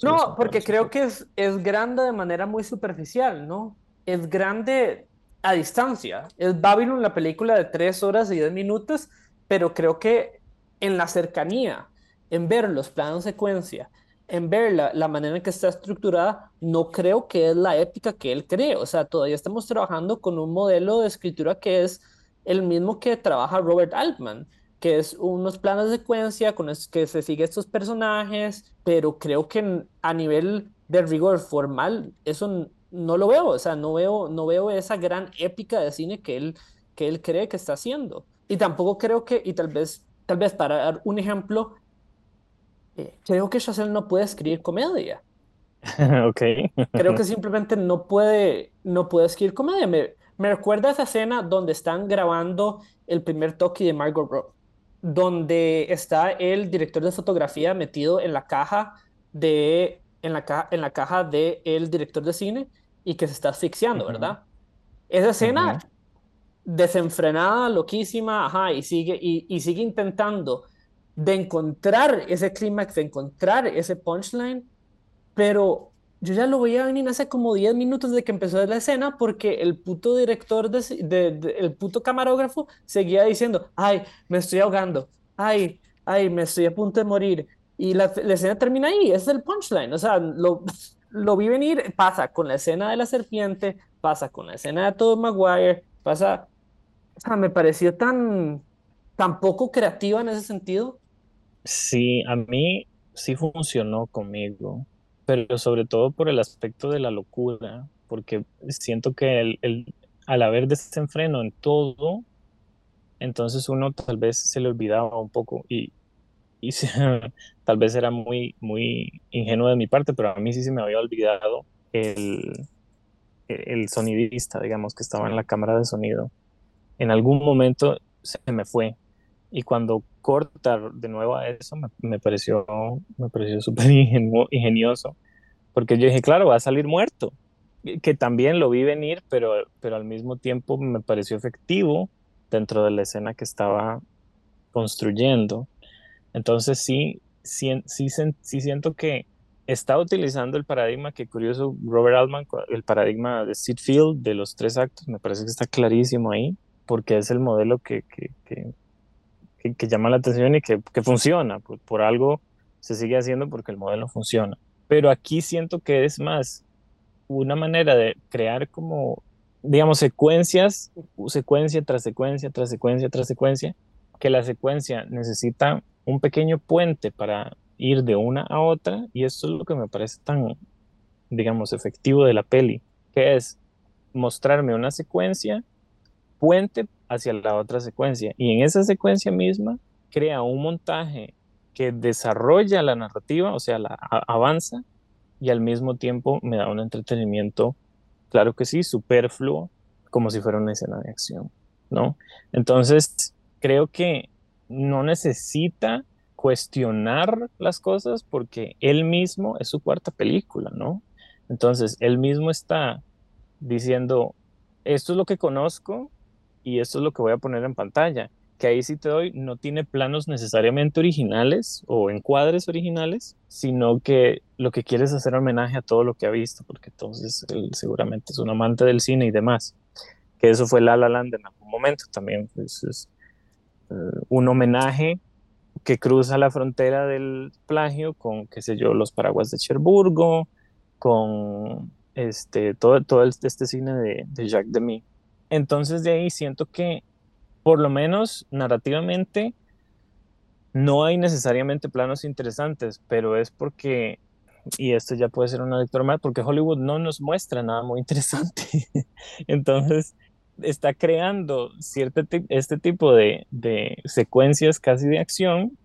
No, porque creo que es, es grande de manera muy superficial, ¿no? Es grande a distancia. Es Babylon, la película de tres horas y diez minutos, pero creo que en la cercanía, en ver los planos secuencia, en ver la, manera en que está estructurada, no creo que es la épica que él cree. O sea, todavía estamos trabajando con un modelo de escritura que es el mismo que trabaja Robert Altman, que es unos planos de secuencia con los que se sigue estos personajes, pero creo que a nivel de rigor formal, eso no lo veo. O sea, no veo, no veo esa gran épica de cine que él, que él cree que está haciendo. Y tampoco creo que, y tal vez, tal vez para dar un ejemplo, creo que Chazelle no puede escribir comedia. ok. creo que simplemente no puede, no puede escribir comedia. Me, me recuerda esa escena donde están grabando el primer toque de Margot Robbie, donde está el director de fotografía metido en la caja de en la caja en la caja de el director de cine y que se está asfixiando, ¿verdad? Esa escena desenfrenada, loquísima, ajá, y sigue y, y sigue intentando de encontrar ese clímax, de encontrar ese punchline, pero yo ya lo veía venir hace como 10 minutos de que empezó la escena porque el puto director, de, el puto camarógrafo seguía diciendo, ay, me estoy ahogando, ay, ay, me estoy a punto de morir. Y la, escena termina ahí, es el punchline, o sea, lo, lo vi venir, pasa con la escena de la serpiente, pasa con la escena de todo Maguire, pasa, o sea, me pareció tan, tan poco creativa en ese sentido Sí, a mí sí funcionó conmigo, pero sobre todo por el aspecto de la locura, porque siento que el, al haber desenfreno en todo, entonces uno tal vez se le olvidaba un poco y, y tal vez era muy, muy ingenuo de mi parte, pero a mí sí se me había olvidado el, el sonidista, digamos, que estaba en la cámara de sonido. En algún momento se me fue. Y cuando corta de nuevo a eso me, me pareció me pareció súper ingenioso porque yo dije claro va a salir muerto que también lo vi venir pero pero al mismo tiempo me pareció efectivo dentro de la escena que estaba construyendo. Entonces sí sí, sí, sí siento que está utilizando el paradigma que curioso Robert Altman el paradigma de Sid Field de los tres actos me parece que está clarísimo ahí porque es el modelo que, que, que que, llama la atención y que, funciona. Por, por, algo se sigue haciendo porque el modelo funciona. Pero aquí siento que es más una manera de crear como, digamos, secuencias, secuencia tras secuencia, tras secuencia, tras secuencia, que la secuencia necesita un pequeño puente para ir de una a otra y eso es lo que me parece tan, digamos, efectivo de la peli, que es mostrarme una secuencia, puente hacia la otra secuencia. Y en esa secuencia misma crea un montaje que desarrolla la narrativa, o sea, la avanza y al mismo tiempo me da un entretenimiento, claro que sí, superfluo, como si fuera una escena de acción, ¿no? Entonces, creo que no necesita cuestionar las cosas porque él mismo es su cuarta película, ¿no? Entonces, él mismo está diciendo, esto es lo que conozco, y esto es lo que voy a poner en pantalla, que ahí sí te doy, no tiene planos necesariamente originales o encuadres originales, sino que lo que quiere es hacer homenaje a todo lo que ha visto, porque entonces él seguramente es un amante del cine y demás, que eso fue La La Land en algún momento también, es eh, un homenaje que cruza la frontera del plagio con, qué sé yo, los paraguas de Cherburgo, con este, todo, todo este cine de, de Jacques Demy. Entonces de ahí siento que por lo menos narrativamente no hay necesariamente planos interesantes, pero es porque, y esto ya puede ser una lectura más, porque Hollywood no nos muestra nada muy interesante. Entonces, está creando cierto este tipo de, de secuencias casi de acción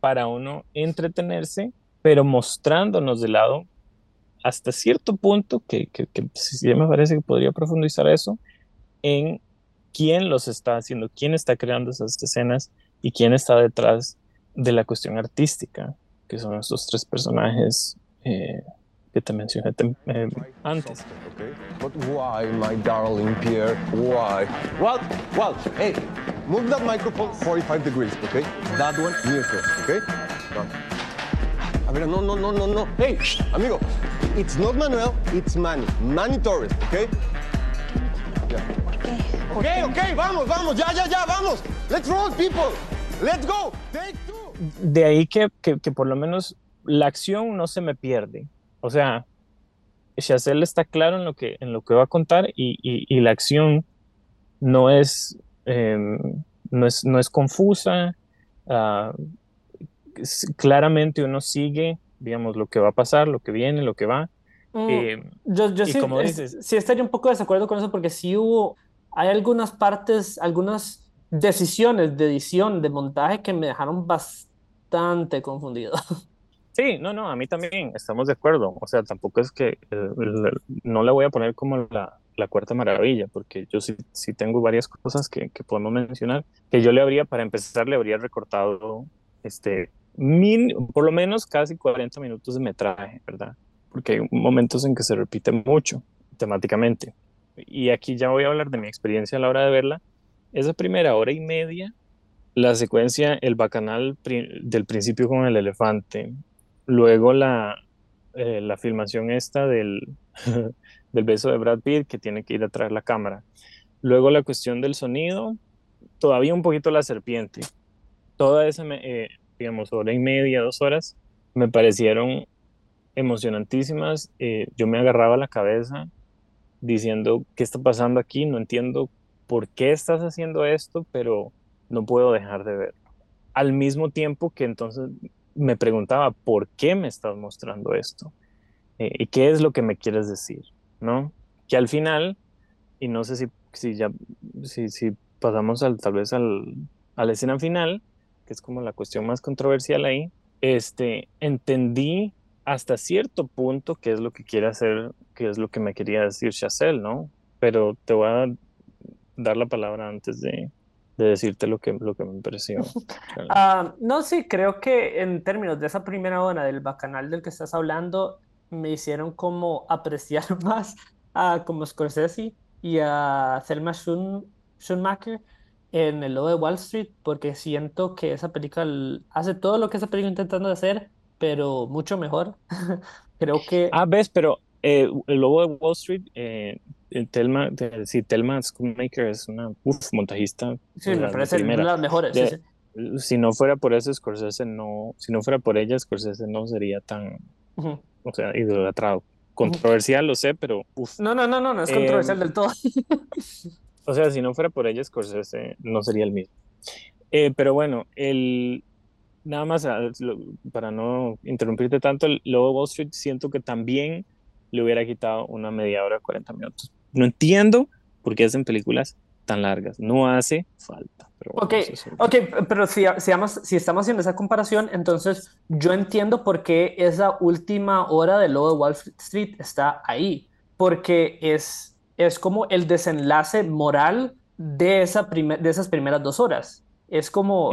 para uno entretenerse, pero mostrándonos de lado hasta cierto punto, que, que, que sí me parece que podría profundizar eso, en quién los está haciendo, quién está creando esas escenas y quién está detrás de la cuestión artística, que son estos tres personajes eh, que te mencioné eh, antes. Okay. But why, my darling Pierre? Why? Well, well, hey, move that microphone 45 degrees, okay? That one neutral, okay? No. A ver, no, no, no, no, no. Hey, amigo, it's not Manuel, it's Manny. Manny Torres, okay? Ok, ok, vamos, vamos, ya, ya, ya, vamos. Let's roll, people. Let's go. Take two. De ahí que, que, que por lo menos la acción no se me pierde. O sea, Chazelle está claro en lo que, en lo que va a contar y, y, y la acción no es, eh, no es, no es confusa. Uh, claramente uno sigue, digamos, lo que va a pasar, lo que viene, lo que va. Mm, eh, yo yo sí, como dices, sí estaría un poco de desacuerdo con eso porque sí hubo hay algunas partes, algunas decisiones de edición, de montaje que me dejaron bastante confundido. Sí, no, no, a mí también, estamos de acuerdo. O sea, tampoco es que eh, no le voy a poner como la, la, cuarta maravilla, porque yo sí, sí tengo varias cosas que, que, podemos mencionar, que yo le habría, para empezar, le habría recortado este, por lo menos casi 40 minutos de metraje, ¿verdad? Porque hay momentos en que se repite mucho temáticamente y aquí ya voy a hablar de mi experiencia a la hora de verla, esa primera hora y media, la secuencia, el bacanal del principio con el elefante, luego la, eh, la filmación esta del, del beso de Brad Pitt que tiene que ir a traer la cámara, luego la cuestión del sonido, todavía un poquito la serpiente, toda esa, eh, digamos, hora y media, dos horas, me parecieron emocionantísimas, eh, yo me agarraba la cabeza, diciendo, ¿qué está pasando aquí? No entiendo por qué estás haciendo esto, pero no puedo dejar de verlo. Al mismo tiempo que entonces me preguntaba, ¿por qué me estás mostrando esto? Eh, ¿Y qué es lo que me quieres decir? ¿No? Que al final, y no sé si, si ya, si, si pasamos al, tal vez al, a la escena final, que es como la cuestión más controversial ahí, este, entendí hasta cierto punto qué es lo que quiere hacer, qué es lo que me quería decir Chazelle, ¿no? Pero te voy a dar la palabra antes de, de decirte lo que, lo que me pareció. uh, no, sí, creo que en términos de esa primera hora del bacanal del que estás hablando, me hicieron como apreciar más a como Scorsese y a Thelma Schun, Schumacher en el lobo de Wall Street, porque siento que esa película hace todo lo que esa película intentando hacer, pero mucho mejor. Creo que... Ah, ves, pero eh, el lobo de Wall Street, eh, Telma, sí, Telma Schoonmaker es una uf, montajista. Sí, me parece una de las mejores. Si no fuera por eso, Scorsese no, si no fuera por ella, Scorsese no sería tan, o sea, idolatrado. Controversial, lo sé, pero uf. No, no, no, no, no es controversial em, del todo. o sea, si no fuera por ella, Scorsese no sería el mismo. Eh, pero bueno, el, nada más ah, para no interrumpirte tanto, el Lobo Wall Street siento que también le hubiera quitado una media hora, 40 minutos. No entiendo por qué hacen películas tan largas. No hace falta. Pero ok, pero si, si, estamos haciendo esa comparación, entonces yo entiendo por qué esa última hora de Lobo Wall Street está ahí. Porque es, es como el desenlace moral de, esa de esas primeras dos horas. Es como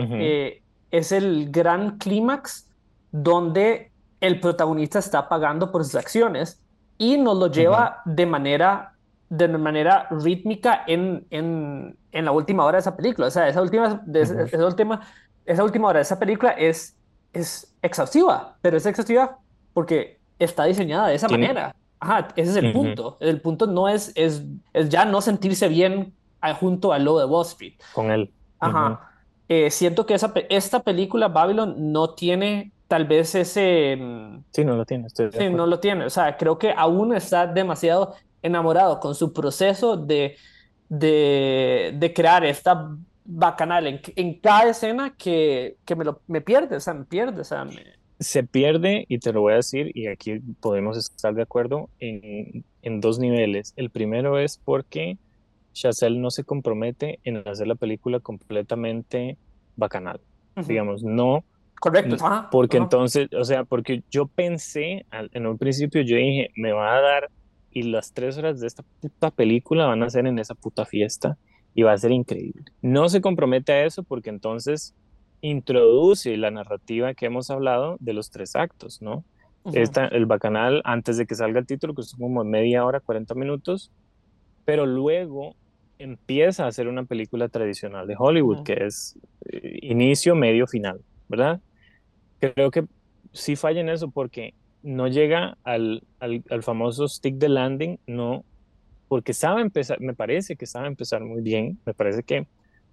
es el gran clímax donde el protagonista está pagando por sus acciones y nos lo lleva de manera de manera rítmica en, en, en, la última hora de esa película. O sea, esa última, esa, última, esa última hora de esa película es, es exhaustiva, pero es exhaustiva porque está diseñada de esa manera. Ajá, ese es el punto. El punto no es, es, es ya no sentirse bien junto al lobo de Wall Street. Con él. Ajá. Eh, siento que esa, esta película, Babylon, no tiene tal vez ese... Mm, sí, no lo tiene. sí, no lo tiene. O sea, creo que aún está demasiado enamorado con su proceso de, de, de crear esta bacanal en, en cada escena que, que me, lo, me pierde, o sea, me pierde, o sea, Se pierde, y te lo voy a decir, y aquí podemos estar de acuerdo, en, en dos niveles. El primero es porque Chazelle no se compromete en hacer la película completamente bacanal. Digamos, no. Correcto. porque entonces, o sea, porque yo pensé, en un principio yo dije, me va a dar, y las tres horas de esta puta película van a ser en esa puta fiesta, y va a ser increíble. No se compromete a eso porque entonces introduce la narrativa que hemos hablado de los tres actos, ¿no? el bacanal, antes de que salga el título, que es como media hora, 40 minutos, pero luego empieza a hacer una película tradicional de Hollywood, que es eh, inicio, medio, final, ¿verdad? Creo que sí falla en eso porque no llega al, al, al, famoso stick de landing, no, porque sabe empezar, me parece que sabe empezar muy bien, me parece que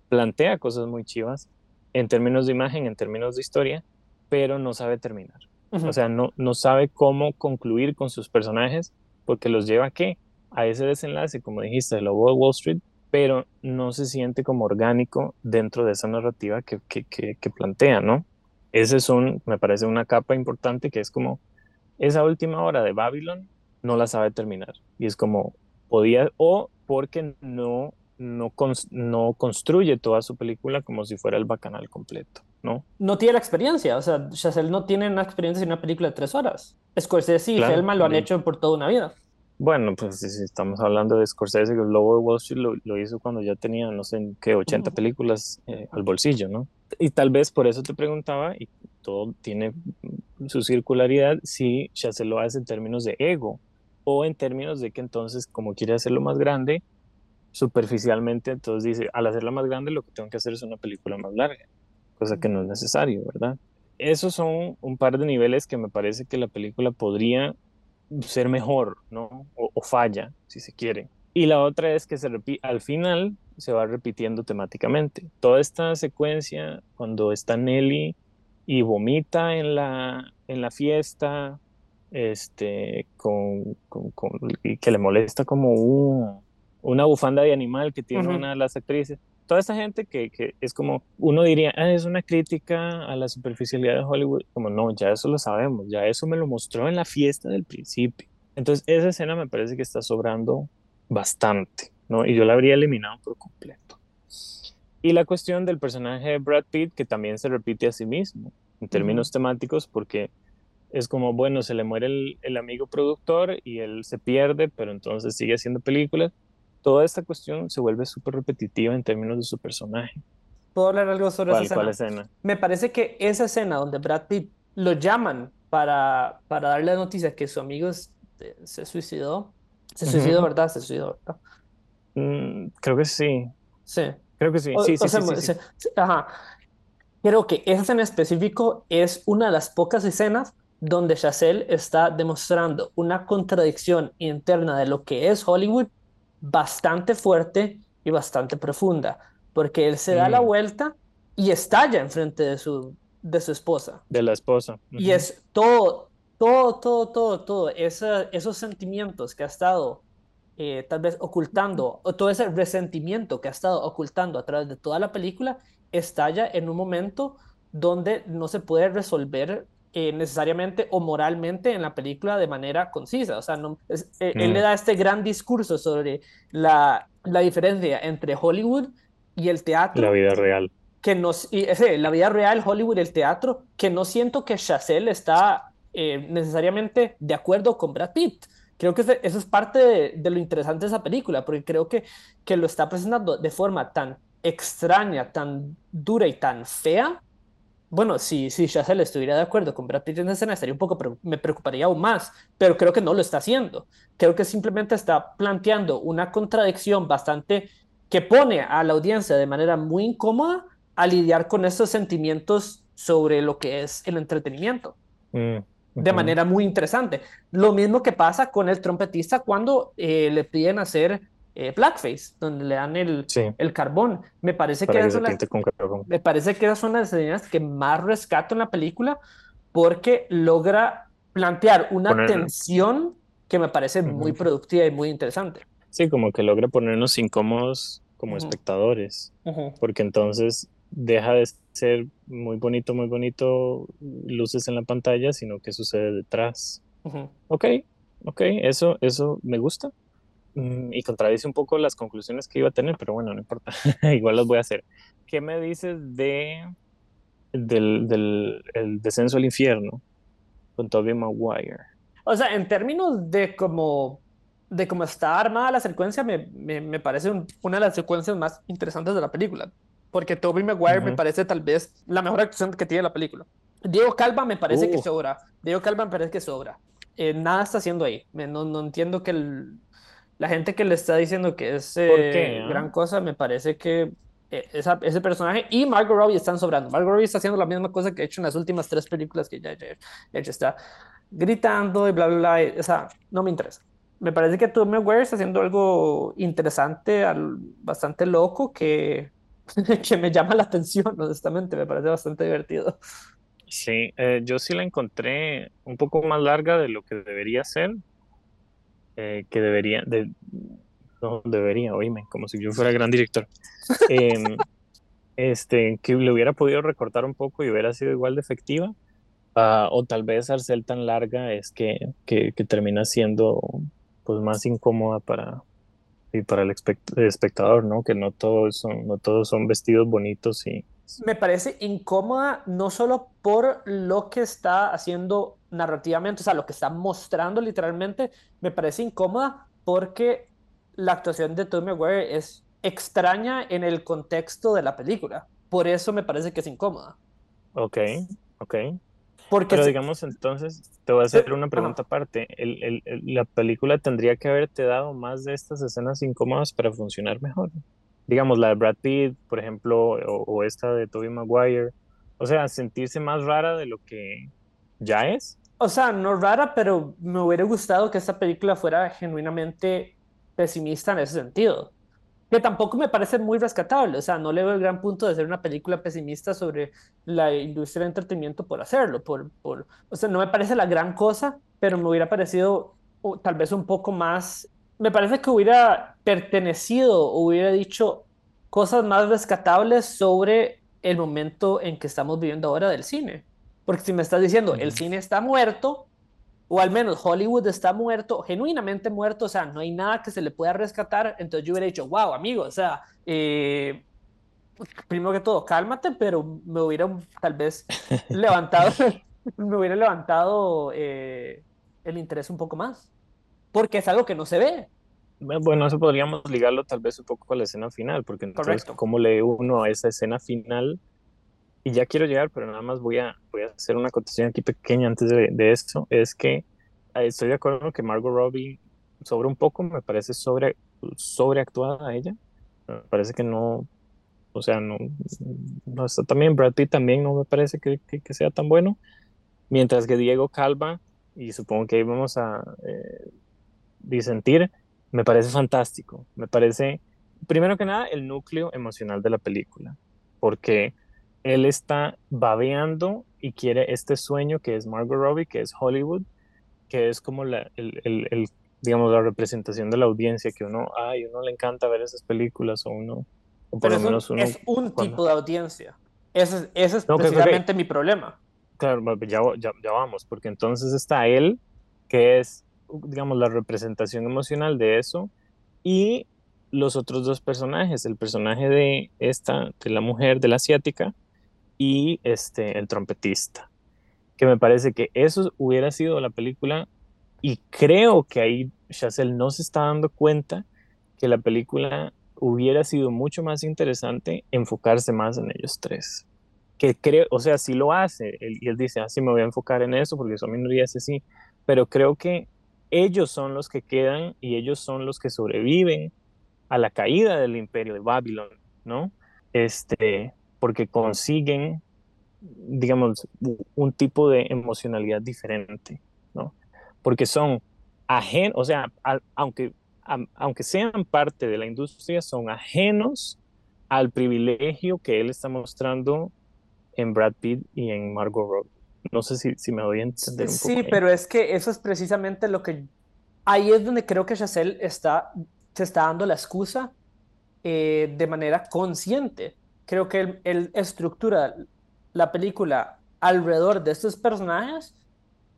plantea cosas muy chivas en términos de imagen, en términos de historia, pero no sabe terminar. O sea, no, no sabe cómo concluir con sus personajes porque los lleva a qué? A ese desenlace, como dijiste, de Lobo de Wall Street, pero no se siente como orgánico dentro de esa narrativa que, que, que, plantea, ¿no? Ese es un, me parece una capa importante que es como esa última hora de Babylon no la sabe terminar y es como podía o porque no no, no construye toda su película como si fuera el bacanal completo, ¿no? No tiene la experiencia, o sea, Chazelle no tiene una experiencia en una película de tres horas. Scorsese y claro, lo han hecho por toda una vida. Bueno, pues si estamos hablando de Scorsese, el Lobo de Wall Street lo, hizo cuando ya tenía, no sé, qué, 80 películas eh, al bolsillo, ¿no? Y tal vez por eso te preguntaba, y todo tiene su circularidad, si Chazelle lo hace en términos de ego, o en términos de que entonces, como quiere hacerlo más grande, superficialmente, entonces dice, al hacerla más grande, lo que tengo que hacer es una película más larga, cosa que no es necesario, ¿verdad? Esos son un par de niveles que me parece que la película podría ser mejor, ¿no? O, falla, si se quiere. Y la otra es que se al final se va repitiendo temáticamente. Toda esta secuencia, cuando está Nelly y vomita en la, en la fiesta, este, con, con, y que le molesta como una bufanda de animal que tiene una de las actrices. Toda esta gente que, que es como, uno diría, ah, es una crítica a la superficialidad de Hollywood, como no, ya eso lo sabemos, ya eso me lo mostró en la fiesta del principio. Entonces, esa escena me parece que está sobrando bastante, ¿no? Y yo la habría eliminado por completo. Y la cuestión del personaje de Brad Pitt, que también se repite a sí mismo, en términos temáticos, porque es como, bueno, se le muere el, el, amigo productor y él se pierde, pero entonces sigue haciendo películas toda esta cuestión se vuelve súper repetitiva en términos de su personaje. ¿Puedo hablar algo sobre esa escena? ¿Cuál escena? Me parece que esa escena donde Brad Pitt lo llaman para, para darle la noticia que su amigo se suicidó. Se suicidó, ¿verdad? Se suicidó, ¿verdad? Mm, creo que sí. Sí. Creo que sí. Sí, sí, sí, sí, Ajá. Creo que esa escena en específico es una de las pocas escenas donde Chazelle está demostrando una contradicción interna de lo que es Hollywood bastante fuerte y bastante profunda, porque él se da la mm. vuelta y estalla enfrente de su, de su esposa. De la esposa. Y es todo, todo, todo, todo, todo, esos sentimientos que ha estado eh, tal vez ocultando, o todo ese resentimiento que ha estado ocultando a través de toda la película, estalla en un momento donde no se puede resolver eh, necesariamente o moralmente en la película de manera concisa. O sea, no, eh, él le mm. da este gran discurso sobre la, la, diferencia entre Hollywood y el teatro. La vida real. Que nos, y ese, la vida real, Hollywood el teatro, que no siento que Chazelle está eh, necesariamente de acuerdo con Brad Pitt. Creo que eso es parte de, de, lo interesante de esa película, porque creo que, que lo está presentando de forma tan extraña, tan dura y tan fea, bueno, si, si Chazelle estuviera de acuerdo con Brad Pitt en escena, estaría un poco, pero me preocuparía aún más, pero creo que no lo está haciendo. Creo que simplemente está planteando una contradicción bastante que pone a la audiencia de manera muy incómoda a lidiar con esos sentimientos sobre lo que es el entretenimiento. Mm, de manera muy interesante. Lo mismo que pasa con el trompetista cuando eh, le piden hacer eh, blackface, donde le dan el, el carbón. Me parece que, que me parece que esas son las escenas que más rescato en la película porque logra plantear una tensión que me parece muy productiva y muy interesante. Sí, como que logra ponernos incómodos como espectadores, porque entonces deja de ser muy bonito, muy bonito, luces en la pantalla, sino que sucede detrás. Ok, ok, eso, eso me gusta. Mm, y contradice un poco las conclusiones que iba a tener, pero bueno, no importa, igual las voy a hacer. ¿Qué me dices de del, del el descenso al infierno con Tobey Maguire? O sea, en términos de cómo de cómo está armada la secuencia, me, me, me parece una de las secuencias más interesantes de la película. Porque Tobey Maguire me parece tal vez la mejor actuación que tiene la película. Diego Calva me parece que uh. sobra. Diego Calva me parece que sobra. Eh, nada está haciendo ahí. No, no entiendo que la gente que le está diciendo que es eh, ah? gran cosa, me parece que eh, esa, ese personaje y Margot Robbie están sobrando. Margot Robbie está haciendo la misma cosa que ha hecho en las últimas tres películas que ya, ya, ya está gritando y bla, bla, bla. O sea, no me interesa. Me parece que Tobey Maguire está haciendo algo interesante, bastante loco, que que me llama la atención, honestamente, me parece bastante divertido. Sí, eh, yo sí la encontré un poco más larga de lo que debería ser, eh, que debería, de, no debería, oíme, como si yo fuera gran director, em, este, que le hubiera podido recortar un poco y hubiera sido igual de efectiva, ah, o tal vez ser tan larga es que, que, que termina siendo pues más incómoda para, y para el espectador, ¿no? Que no todos son, no todos son vestidos bonitos y... Me parece incómoda no solo por lo que está haciendo narrativamente, o sea, lo que está mostrando literalmente, me parece incómoda porque la actuación de Tommy Maguire es extraña en el contexto de la película. Por eso me parece que es incómoda. Ok, ok. Pero digamos entonces, te voy a hacer una pregunta aparte. El, la película tendría que haberte dado más de estas escenas incómodas para funcionar mejor. Digamos, la de Brad Pitt, por ejemplo, o, esta de Tobey Maguire. O sea, sentirse más rara de lo que ya es. O sea, no rara, pero me hubiera gustado que esta película fuera genuinamente pesimista en ese sentido que tampoco me parece muy rescatable, o sea, no le veo el gran punto de ser una película pesimista sobre la industria de entretenimiento por hacerlo, por, por, o sea, no me parece la gran cosa, pero me hubiera parecido tal vez un poco más, me parece que hubiera pertenecido o hubiera dicho cosas más rescatables sobre el momento en que estamos viviendo ahora del cine. Porque si me estás diciendo, el cine está muerto, o al menos Hollywood está muerto, genuinamente muerto, o sea, no hay nada que se le pueda rescatar, entonces yo hubiera dicho, wow, amigo, o sea, eh, primero que todo, cálmate, pero me hubiera tal vez levantado, me hubiera levantado eh, el interés un poco más, porque es algo que no se ve. Bueno, eso podríamos ligarlo tal vez un poco a la escena final, porque entonces, ¿cómo lee uno a esa escena final? y ya quiero llegar, pero nada más voy a, voy a hacer una acotación aquí pequeña antes de, de esto, es que eh, estoy de acuerdo que Margot Robbie sobre un poco, me parece sobre, sobreactuada a ella, me parece que no, o sea, no, no está también, Brad Pitt también no me parece que, que, sea tan bueno, mientras que Diego Calva, y supongo que ahí vamos a eh, disentir, me parece fantástico, me parece, primero que nada, el núcleo emocional de la película, porque él está babeando y quiere este sueño que es Margot Robbie, que es Hollywood, que es como la, el, el, digamos, la representación de la audiencia, que uno, ay, uno le encanta ver esas películas, o uno, o por lo menos uno... Es un tipo de audiencia. Ese, ese es precisamente mi problema. Claro, ya, ya, ya vamos, porque entonces está él, que es, digamos, la representación emocional de eso, y los otros dos personajes, el personaje de esta, de la mujer, de la asiática, y este, el trompetista. Que me parece que eso hubiera sido la película y creo que ahí Chazelle no se está dando cuenta que la película hubiera sido mucho más interesante enfocarse más en ellos tres. Que creo, o sea, sí lo hace, y él dice, así ah, me voy a enfocar en eso porque son minorías así, pero creo que ellos son los que quedan y ellos son los que sobreviven a la caída del imperio de Babilón, ¿no? Este, porque consiguen, digamos, un tipo de emocionalidad diferente, ¿no? Porque son ajenos, o sea, aunque, aunque sean parte de la industria, son ajenos al privilegio que él está mostrando en Brad Pitt y en Margot Robbie. No sé si, si me voy a entender un poco. Sí, pero es que eso es precisamente lo que... Ahí es donde creo que Chazelle está, se está dando la excusa eh, de manera consciente. Creo que él, él estructura la película alrededor de estos personajes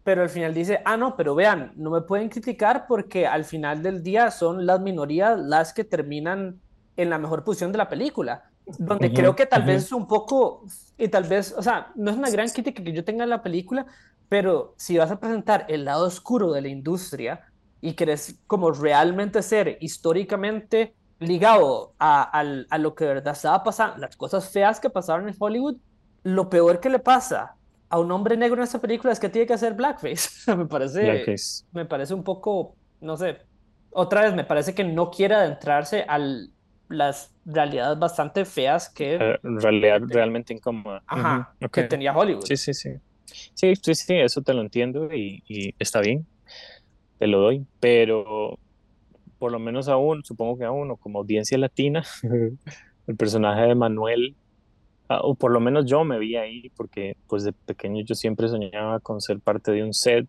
pero al final dice, ah, no, pero vean, no me pueden criticar porque al final del día son las minorías las que terminan en la mejor posición de la película. Donde creo que tal vez es un poco, y tal vez, o sea, no es una gran crítica que yo tenga en la película, pero si vas a presentar el lado oscuro de la industria y querés como realmente ser históricamente ligado a, a lo que de verdad estaba pasando, las cosas feas que pasaron en Hollywood, lo peor que le pasa a un hombre negro en esta película es que tiene que hacer blackface. me parece, me parece un poco, no sé, otra vez me parece que no quiere adentrarse a las realidades bastante feas que... Uh, realidad realmente incómoda. Ajá, que tenía Hollywood. Sí, sí, sí. Sí, sí, sí, eso te lo entiendo y, y está bien, te lo doy, pero por lo menos aún, supongo que aún, o como audiencia latina, el personaje de Manuel Ah, o por lo menos yo me vi ahí, porque pues de pequeño yo siempre soñaba con ser parte de un set,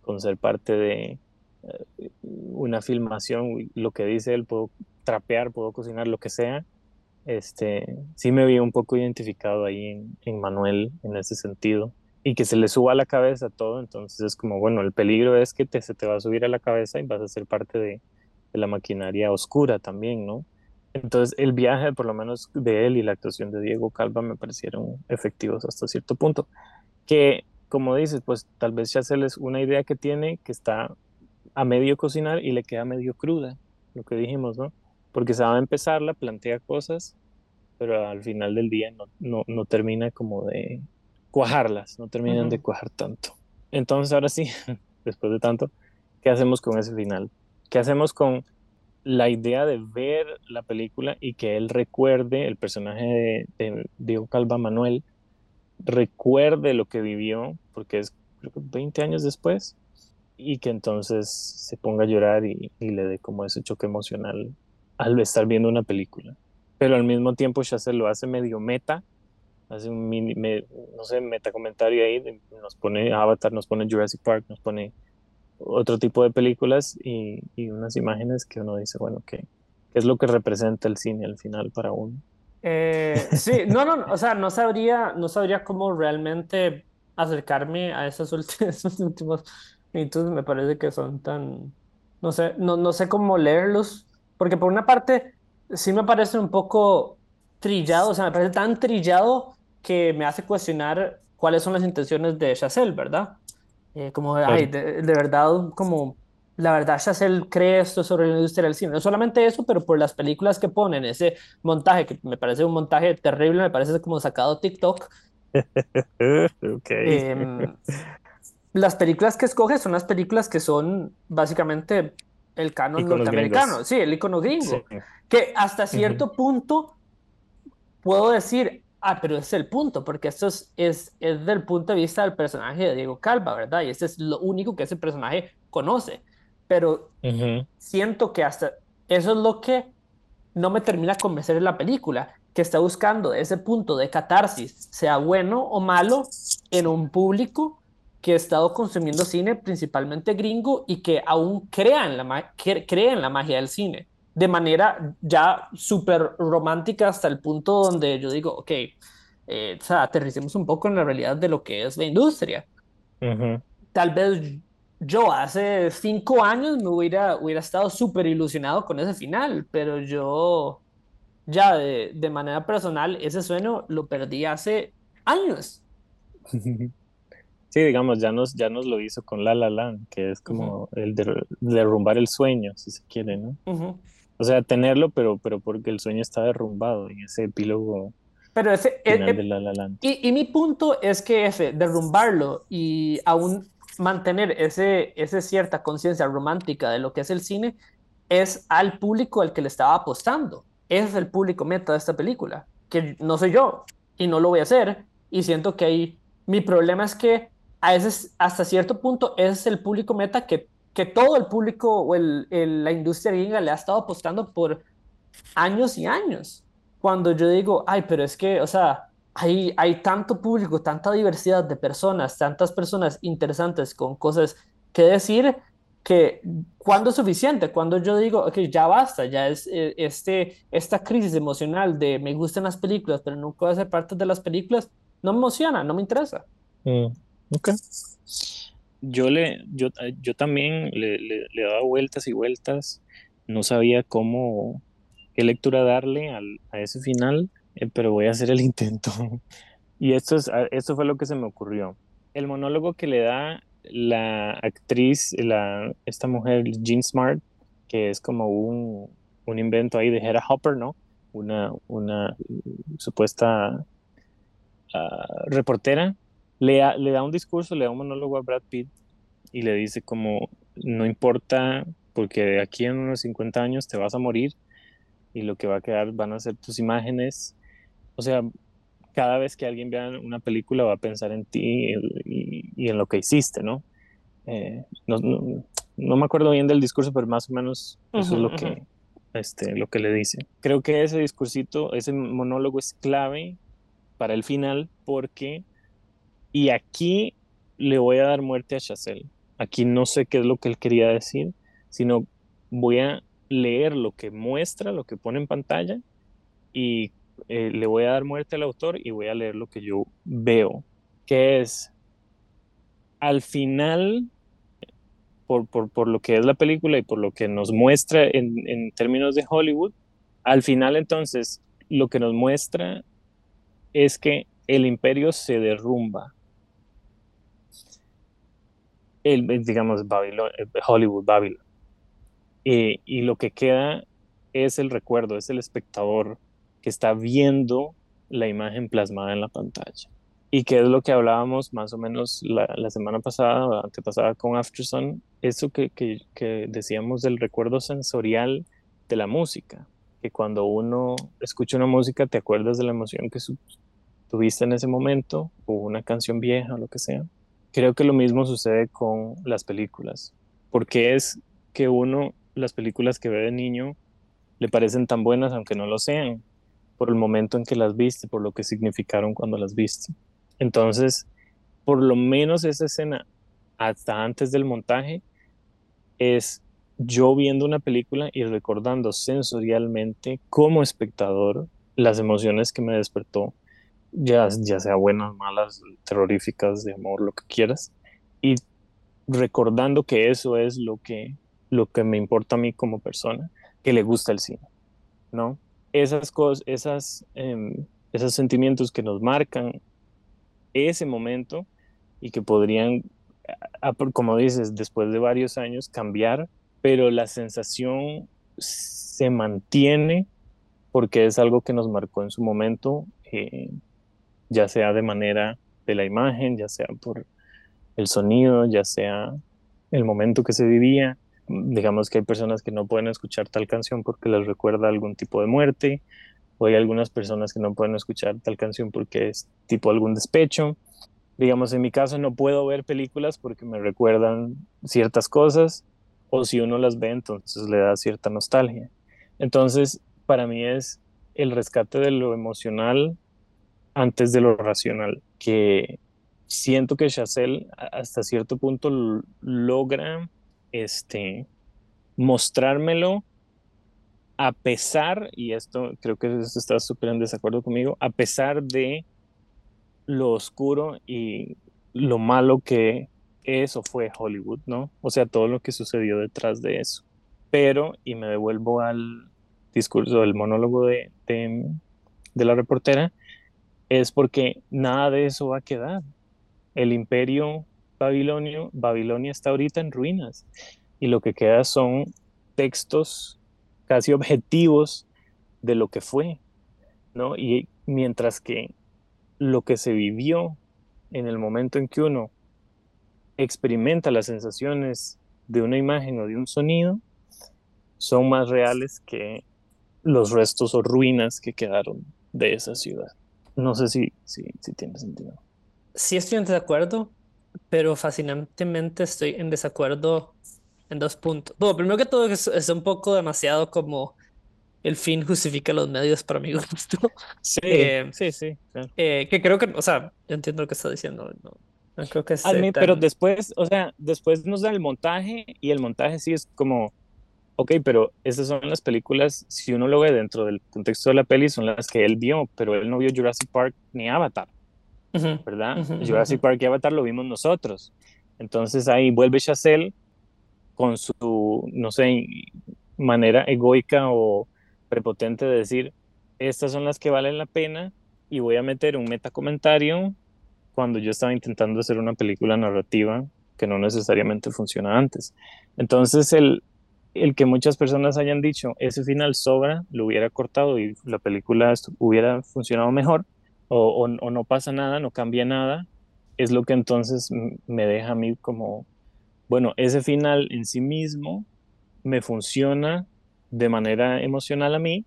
con ser parte de eh, una filmación, lo que dice él, puedo trapear, puedo cocinar, lo que sea. Este, sí me vi un poco identificado ahí en, Manuel en ese sentido y que se le suba a la cabeza todo, entonces es como, bueno, el peligro es que te, se te va a subir a la cabeza y vas a ser parte de, de la maquinaria oscura también, ¿no? Entonces, el viaje, por lo menos de él y la actuación de Diego Calva, me parecieron efectivos hasta cierto punto. Que, como dices, pues tal vez ya se les una idea que tiene que está a medio cocinar y le queda medio cruda, lo que dijimos, ¿no? Porque sabe empezarla, plantea cosas, pero al final del día no, no, no termina como de cuajarlas, no terminan de cuajar tanto. Entonces, ahora sí, después de tanto, ¿qué hacemos con ese final? ¿Qué hacemos con la idea de ver la película y que él recuerde, el personaje de, Diego Calva Manuel, recuerde lo que vivió, porque es creo que 20 años después, y que entonces se ponga a llorar y, le dé como ese choque emocional al estar viendo una película. Pero al mismo tiempo se lo hace medio meta, hace un mini, no sé, meta comentario ahí, nos pone Avatar, nos pone Jurassic Park, nos pone otro tipo de películas y, unas imágenes que uno dice, bueno, ¿qué, es lo que representa el cine al final para uno? Eh, sí, no, no, o sea, no sabría, no sabría cómo realmente acercarme a esos últimos, esos últimos minutos, me parece que son tan, no sé, no, no sé cómo leerlos, porque por una parte sí me parece un poco trillado, o sea, me parece tan trillado que me hace cuestionar cuáles son las intenciones de Chazelle, ¿verdad? Eh, como, ay, de, verdad, como, la verdad, Chazelle cree esto sobre la industria del cine. No solamente eso, pero por las películas que ponen, ese montaje, que me parece un montaje terrible, me parece como sacado TikTok. okay. Em, las películas que escoge son las películas que son básicamente el canon norteamericano, sí, el icono gringo, que hasta cierto punto puedo decir, Ah, pero es el punto, porque esto es, es, es, del punto de vista del personaje de Diego Calva, ¿verdad? Y este es lo único que ese personaje conoce. Pero siento que hasta eso es lo que no me termina de convencer en la película, que está buscando ese punto de catarsis, sea bueno o malo, en un público que ha estado consumiendo cine principalmente gringo y que aún crea en la, la magia del cine de manera ya súper romántica hasta el punto donde yo digo, ok, eh, o sea, aterricemos un poco en la realidad de lo que es la industria. Tal vez yo hace cinco años me hubiera, hubiera estado súper ilusionado con ese final, pero yo ya de, de, manera personal ese sueño lo perdí hace años. Sí, digamos, ya nos, ya nos lo hizo con La La Land, que es como el de, derrumbar el sueño, si se quiere, ¿no? O sea, tenerlo, pero, pero porque el sueño está derrumbado en ese epílogo. Pero ese, eh, final eh, de la, la Y, y, mi punto es que ese, derrumbarlo y aún mantener ese, ese cierta conciencia romántica de lo que es el cine, es al público al que le estaba apostando. Ese es el público meta de esta película, que no soy yo y no lo voy a hacer. Y siento que ahí mi problema es que a ese, hasta cierto punto es el público meta que que todo el público o el, la industria gringa le ha estado apostando por años y años. Cuando yo digo, ay, pero es que, o sea, hay, hay tanto público, tanta diversidad de personas, tantas personas interesantes con cosas que decir, que cuando es suficiente, cuando yo digo, ok, ya basta, ya es eh, este, esta crisis emocional de me gustan las películas, pero nunca voy a ser parte de las películas, no me emociona, no me interesa. Mm, ok. Yo, le, yo, yo también le, le, le, daba vueltas y vueltas, no sabía cómo, qué lectura darle al, a ese final, eh, pero voy a hacer el intento. Y esto, es, esto fue lo que se me ocurrió. El monólogo que le da la actriz, la, esta mujer, Jean Smart, que es como un, un invento ahí de Hera Hopper, ¿no? Una, una supuesta uh, reportera, le, le da un discurso, le da un monólogo a Brad Pitt y le dice como, no importa, porque de aquí en unos 50 años te vas a morir y lo que va a quedar van a ser tus imágenes. O sea, cada vez que alguien vea una película va a pensar en ti y, en lo que hiciste, ¿no? Eh, no, no, me acuerdo bien del discurso, pero más o menos eso es lo que, este, lo que le dice. Creo que ese discursito, ese monólogo es clave para el final porque, y aquí le voy a dar muerte a Chazelle. Aquí no sé qué es lo que él quería decir, sino voy a leer lo que muestra, lo que pone en pantalla y eh, le voy a dar muerte al autor y voy a leer lo que yo veo, que es, al final, por, por, por lo que es la película y por lo que nos muestra en, en términos de Hollywood, al final entonces lo que nos muestra es que el imperio se derrumba. Digamos, Babylon, eh, Hollywood, Babylon. Y lo que queda es el recuerdo, es el espectador que está viendo la imagen plasmada en la pantalla. Y que es lo que hablábamos más o menos la, la semana pasada, o antepasada con Aftersun, eso que, que, que decíamos del recuerdo sensorial de la música, que cuando uno escucha una música te acuerdas de la emoción que tuviste en ese momento, o una canción vieja lo que sea. Creo que lo mismo sucede con las películas, porque es que uno, las películas que ve de niño, le parecen tan buenas aunque no lo sean, por el momento en que las viste, por lo que significaron cuando las viste. Entonces, por lo menos esa escena, hasta antes del montaje, es yo viendo una película y recordando sensorialmente como espectador las emociones que me despertó, ya, ya sea buenas, malas, terroríficas, de amor, lo que quieras, y recordando que eso es lo que, lo que me importa a mí como persona, que le gusta el cine, ¿no? esas cosas, esas, em, esos sentimientos que nos marcan ese momento y que podrían, como dices, después de varios años cambiar, pero la sensación se mantiene porque es algo que nos marcó en su momento, eh, ya sea de manera de la imagen, ya sea por el sonido, ya sea el momento que se vivía digamos que hay personas que no pueden escuchar tal canción porque les recuerda algún tipo de muerte, o hay algunas personas que no pueden escuchar tal canción porque es tipo algún despecho. Digamos, en mi caso no puedo ver películas porque me recuerdan ciertas cosas, o si uno las ve, entonces le da cierta nostalgia. Entonces, para mí es el rescate de lo emocional antes de lo racional, que siento que Chazelle hasta cierto punto logra este, mostrármelo a pesar, y esto creo que está súper en desacuerdo conmigo, a pesar de lo oscuro y lo malo que eso fue Hollywood, ¿no? O sea, todo lo que sucedió detrás de eso. Pero, y me devuelvo al discurso, del monólogo de, de, de la reportera, es porque nada de eso va a quedar. El imperio babilonio, Babilonia está ahorita en ruinas y lo que queda son textos casi objetivos de lo que fue, ¿no? Y mientras que lo que se vivió en el momento en que uno experimenta las sensaciones de una imagen o de un sonido, son más reales que los restos o ruinas que quedaron de esa ciudad. No sé si, si, si tiene sentido. Sí estoy de acuerdo pero fascinantemente estoy en desacuerdo en dos puntos. Bueno, primero que todo es, es un poco demasiado como el fin justifica los medios para mi gusto. Sí, eh, sí, sí. Eh, que creo que, o sea, yo entiendo lo que está diciendo. creo que Pero después, o sea, después nos da el montaje y el montaje sí es como, ok, pero esas son las películas, si uno lo ve dentro del contexto de la peli, son las que él vio, pero él no vio Jurassic Park ni Avatar, ¿verdad? Jurassic Park y Avatar lo vimos nosotros. Entonces ahí vuelve Chazelle con su, no sé, manera egoica o prepotente de decir, estas son las que valen la pena y voy a meter un metacomentario cuando yo estaba intentando hacer una película narrativa que no necesariamente funciona antes. Entonces, el, el que muchas personas hayan dicho, ese final sobra, lo hubiera cortado y la película hubiera funcionado mejor, o, o, no pasa nada, no cambia nada, es lo que entonces me deja a mí como, bueno, ese final en sí mismo me funciona de manera emocional a mí,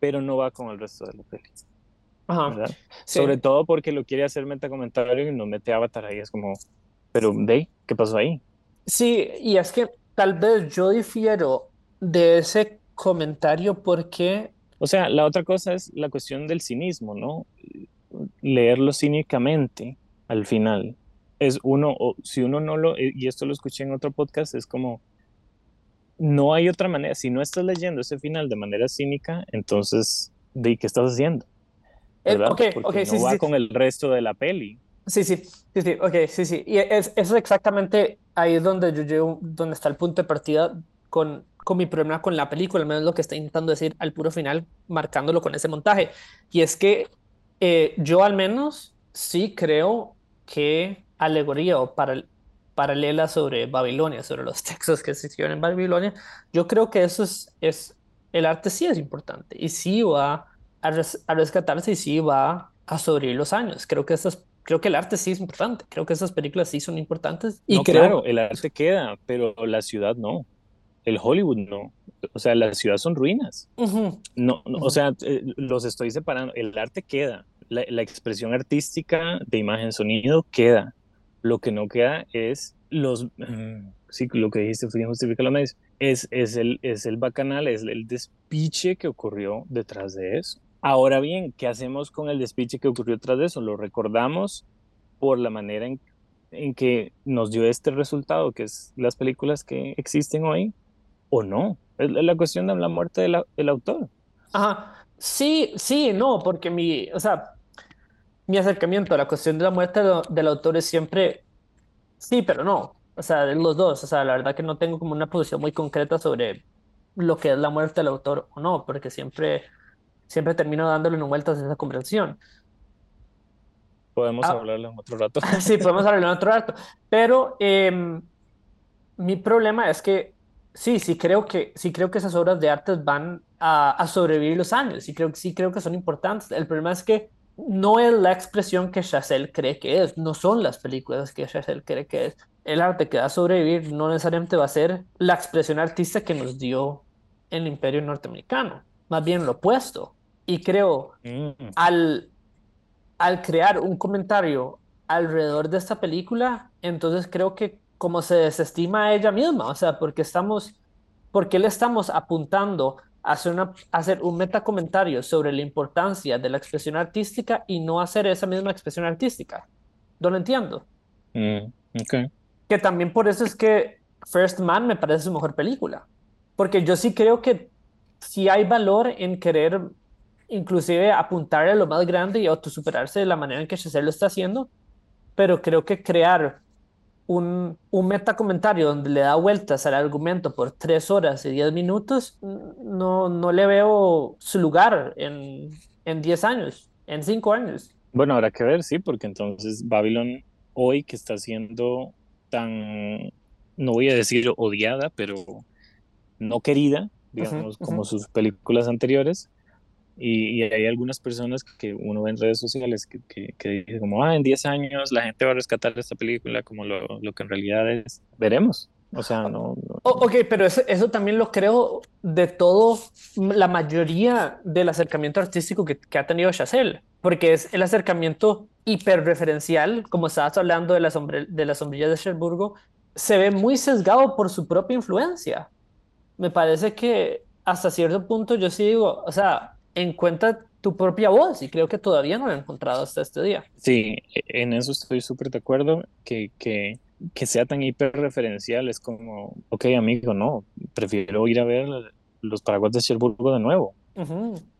pero no va con el resto de la película. Ajá. Sobre todo porque lo quiere hacer metacomentario y no mete avatar ahí. Es como, pero de ¿qué pasó ahí? Sí, y es que tal vez yo difiero de ese comentario porque... O sea, la otra cosa es la cuestión del cinismo, ¿no? Leerlo cínicamente al final. Es uno, o si uno no lo, y esto lo escuché en otro podcast, es como, no hay otra manera, si no estás leyendo ese final de manera cínica, entonces, ¿de qué estás haciendo? Eh. Okay, Porque no va con el resto de la peli. Sí, sí, sí, sí, ok, sí, sí. Y es, es exactamente ahí es donde yo llego, donde está el punto de partida con, con mi problema con la película, al menos lo que está intentando decir al puro final, marcándolo con ese montaje. Y es que eh, yo al menos sí creo que alegoría o para, paralela sobre Babilonia, sobre los textos que se escriben en Babilonia, yo creo que eso es, es el arte sí es importante y sí va a, rescatarse y sí va a sobrevivir los años. Creo que esas creo que el arte sí es importante, creo que esas películas sí son importantes. Y claro, el arte queda, pero la ciudad no. El Hollywood no. O sea, la ciudad son ruinas. no, o sea, eh, los estoy separando. El arte queda. La, la, expresión artística de imagen, sonido queda. Lo que no queda es los. Mm, sí, lo que dijiste, justifica medios. Es, es, el, es el bacanal, es el despiche que ocurrió detrás de eso. Ahora bien, ¿qué hacemos con el despiche que ocurrió tras de eso? ¿Lo recordamos por la manera en, que nos dio este resultado, que es las películas que existen hoy, o no? Es la cuestión de la muerte del autor. Ajá, sí, sí, no, porque mi, o sea, mi acercamiento a la cuestión de la muerte del autor es siempre sí, pero no. O sea, de los dos. O sea, la verdad que no tengo como una posición muy concreta sobre lo que es la muerte del autor o no, porque siempre siempre termino dándole una vueltas a esa conversación. Podemos ah. hablarlo en otro rato. sí, podemos hablarlo en otro rato. Pero em, mi problema es que sí, sí creo que, sí creo que esas obras de arte van a, a sobrevivir los años. Sí creo, sí creo que son importantes. El problema es que no es la expresión que Chazelle cree que es, no son las películas que Chazelle cree que es. El arte que va a sobrevivir no necesariamente va a ser la expresión artista que nos dio el imperio norteamericano, más bien lo opuesto. Y creo, mm. al, al crear un comentario alrededor de esta película, entonces creo que como se desestima a ella misma, o sea, porque estamos, porque le estamos apuntando a hacer, una, hacer un metacomentario sobre la importancia de la expresión artística y no hacer esa misma expresión artística. No lo entiendo. Mm, que también por eso es que First Man me parece su mejor película. Porque yo sí creo que si hay valor en querer inclusive apuntar a lo más grande y autosuperarse de la manera en que Chazelle lo está haciendo, pero creo que crear un, un metacomentario donde le da vueltas al argumento por tres horas y diez minutos, no, no le veo su lugar en, en diez años, en cinco años. Bueno, habrá que ver, sí, porque entonces Babylon hoy que está siendo tan, no voy a decir odiada, pero no querida, digamos, como sus películas anteriores, y, hay algunas personas que uno ve en redes sociales que, que, dicen como, ah, en 10 años la gente va a rescatar esta película como lo, lo que en realidad es. Veremos. O sea, no... ok, pero eso, eso, también lo creo de todo, la mayoría del acercamiento artístico que, que ha tenido Chazelle, porque es el acercamiento hiperreferencial, como estabas hablando de la, de la sombrilla de Cherburgo, se ve muy sesgado por su propia influencia. Me parece que hasta cierto punto yo sí digo, o sea, encuentra tu propia voz y creo que todavía no la he encontrado hasta este día. Sí, en eso estoy súper de acuerdo, que, que, que sea tan hiperreferencial es como, ok amigo, no, prefiero ir a ver los paraguas de Cherburgo de nuevo.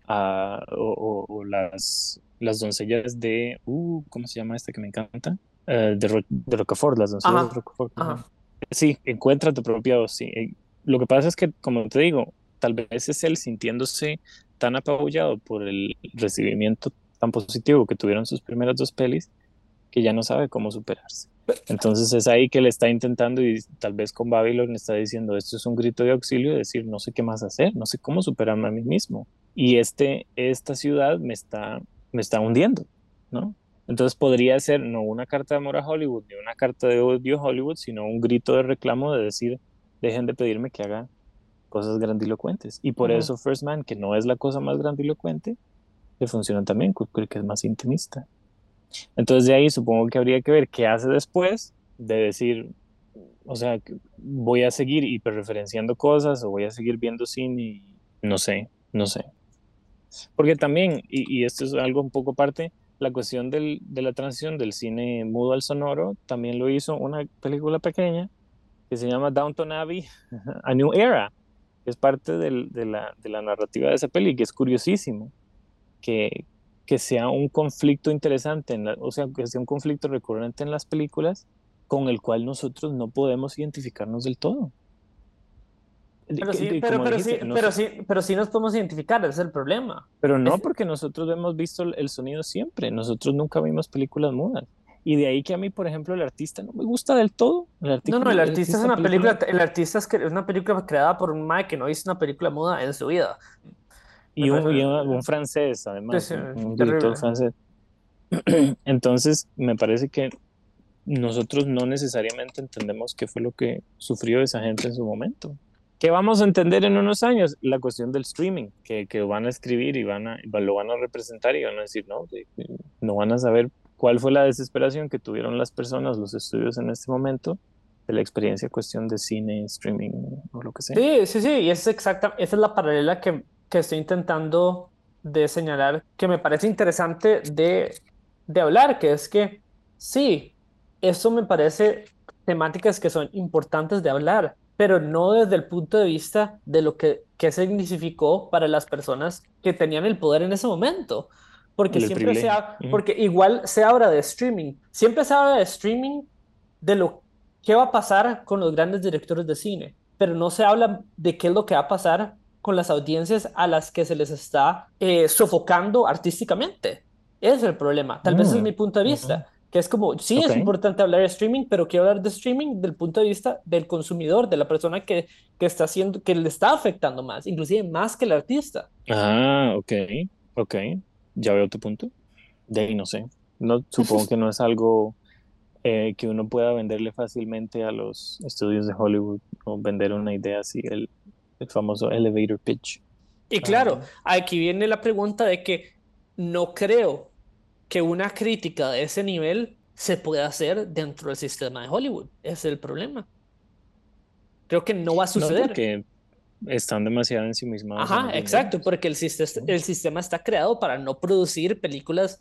o, las, las doncellas de, uh, ¿cómo se llama esta que me encanta? Eh, de, de Rocafort, las doncellas de Rocafort. Sí, encuentra tu propia voz, sí. Eh, lo que pasa es que, como te digo, tal vez es él sintiéndose tan apabullado por el recibimiento tan positivo que tuvieron sus primeras dos pelis que ya no sabe cómo superarse. Entonces es ahí que le está intentando y tal vez con Babylon está diciendo esto es un grito de auxilio, decir no sé qué más hacer, no sé cómo superarme a mí mismo. Y este, esta ciudad me está, me está hundiendo, ¿no? Entonces podría ser no una carta de amor a Hollywood, ni una carta de odio a Hollywood, sino un grito de reclamo de decir dejen de pedirme que haga cosas grandilocuentes. Y por eso First Man, que no es la cosa más grandilocuente, le funciona también, porque es más intimista. Entonces de ahí supongo que habría que ver qué hace después de decir, o sea, voy a seguir hiperreferenciando cosas o voy a seguir viendo cine y no sé, no sé. Porque también, y, esto es algo un poco aparte, la cuestión del, de la transición del cine mudo al sonoro también lo hizo una película pequeña que se llama Downton Abbey, A New Era, que es parte del, de, la, de, la, narrativa de esa peli, que es curiosísimo, que, que sea un conflicto interesante, en o sea, que sea un conflicto recurrente en las películas con el cual nosotros no podemos identificarnos del todo. Pero sí, pero, pero, sí, pero, sí, pero sí nos podemos identificar, ese es el problema. Pero no, porque nosotros hemos visto el sonido siempre, nosotros nunca vimos películas mudas. Y de ahí que a mí, por ejemplo, el artista no me gusta del todo. El no, no, el artista, es una película, el artista es, una película creada por un Mike que no hizo una película muda en su vida. Y un, francés, además, un director francés. Entonces, me parece que nosotros no necesariamente entendemos qué fue lo que sufrió esa gente en su momento. ¿Qué vamos a entender en unos años? La cuestión del streaming, que, que van a escribir y van a, lo van a representar y van a decir, no, no van a saber cuál fue la desesperación que tuvieron las personas, los estudios en este momento, de la experiencia cuestión de cine, streaming o lo que sea. Sí, sí, sí, y es exacta, esa es la paralela que que estoy intentando de señalar que me parece interesante de, de hablar, que es que sí, eso me parece temáticas que son importantes de hablar, pero no desde el punto de vista de lo que, que significó para las personas que tenían el poder en ese momento. Porque siempre se porque igual se habla de streaming, siempre se habla de streaming de lo que va a pasar con los grandes directores de cine, pero no se habla de qué es lo que va a pasar con las audiencias a las que se les está eh, sofocando artísticamente. Ese es el problema. Tal vez es mm, mi punto de vista. Que es como, sí es importante hablar de streaming, pero quiero hablar de streaming del punto de vista del consumidor, de la persona que, que está haciendo, que le está afectando más, inclusive más que el artista. Ah, ok, ok. Ya veo tu punto. De ahí no sé. No, supongo que no es algo eh, que uno pueda venderle fácilmente a los estudios de Hollywood o vender una idea así. El, el famoso elevator pitch. Y claro, aquí viene la pregunta de que no creo que una crítica de ese nivel se pueda hacer dentro del sistema de Hollywood. Ese es el problema. Creo que no va a suceder. No porque están demasiado ensimismados. Ajá, exacto, porque el, sistema, el sistema está creado para no producir películas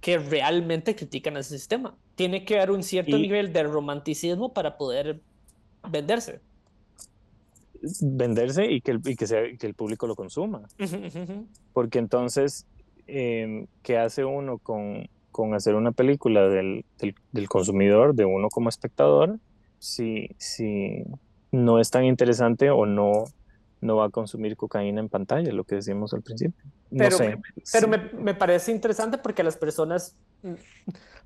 que realmente critican ese sistema. Tiene que haber un cierto nivel de romanticismo para poder venderse venderse y que el, y que, sea, que el público lo consuma. Porque entonces, em, ¿qué hace uno con, con hacer una película del, del, consumidor, de uno como espectador, si, si no es tan interesante o no, no va a consumir cocaína en pantalla, lo que decimos al principio? pero, me, pero me, me, parece interesante porque las personas, mm,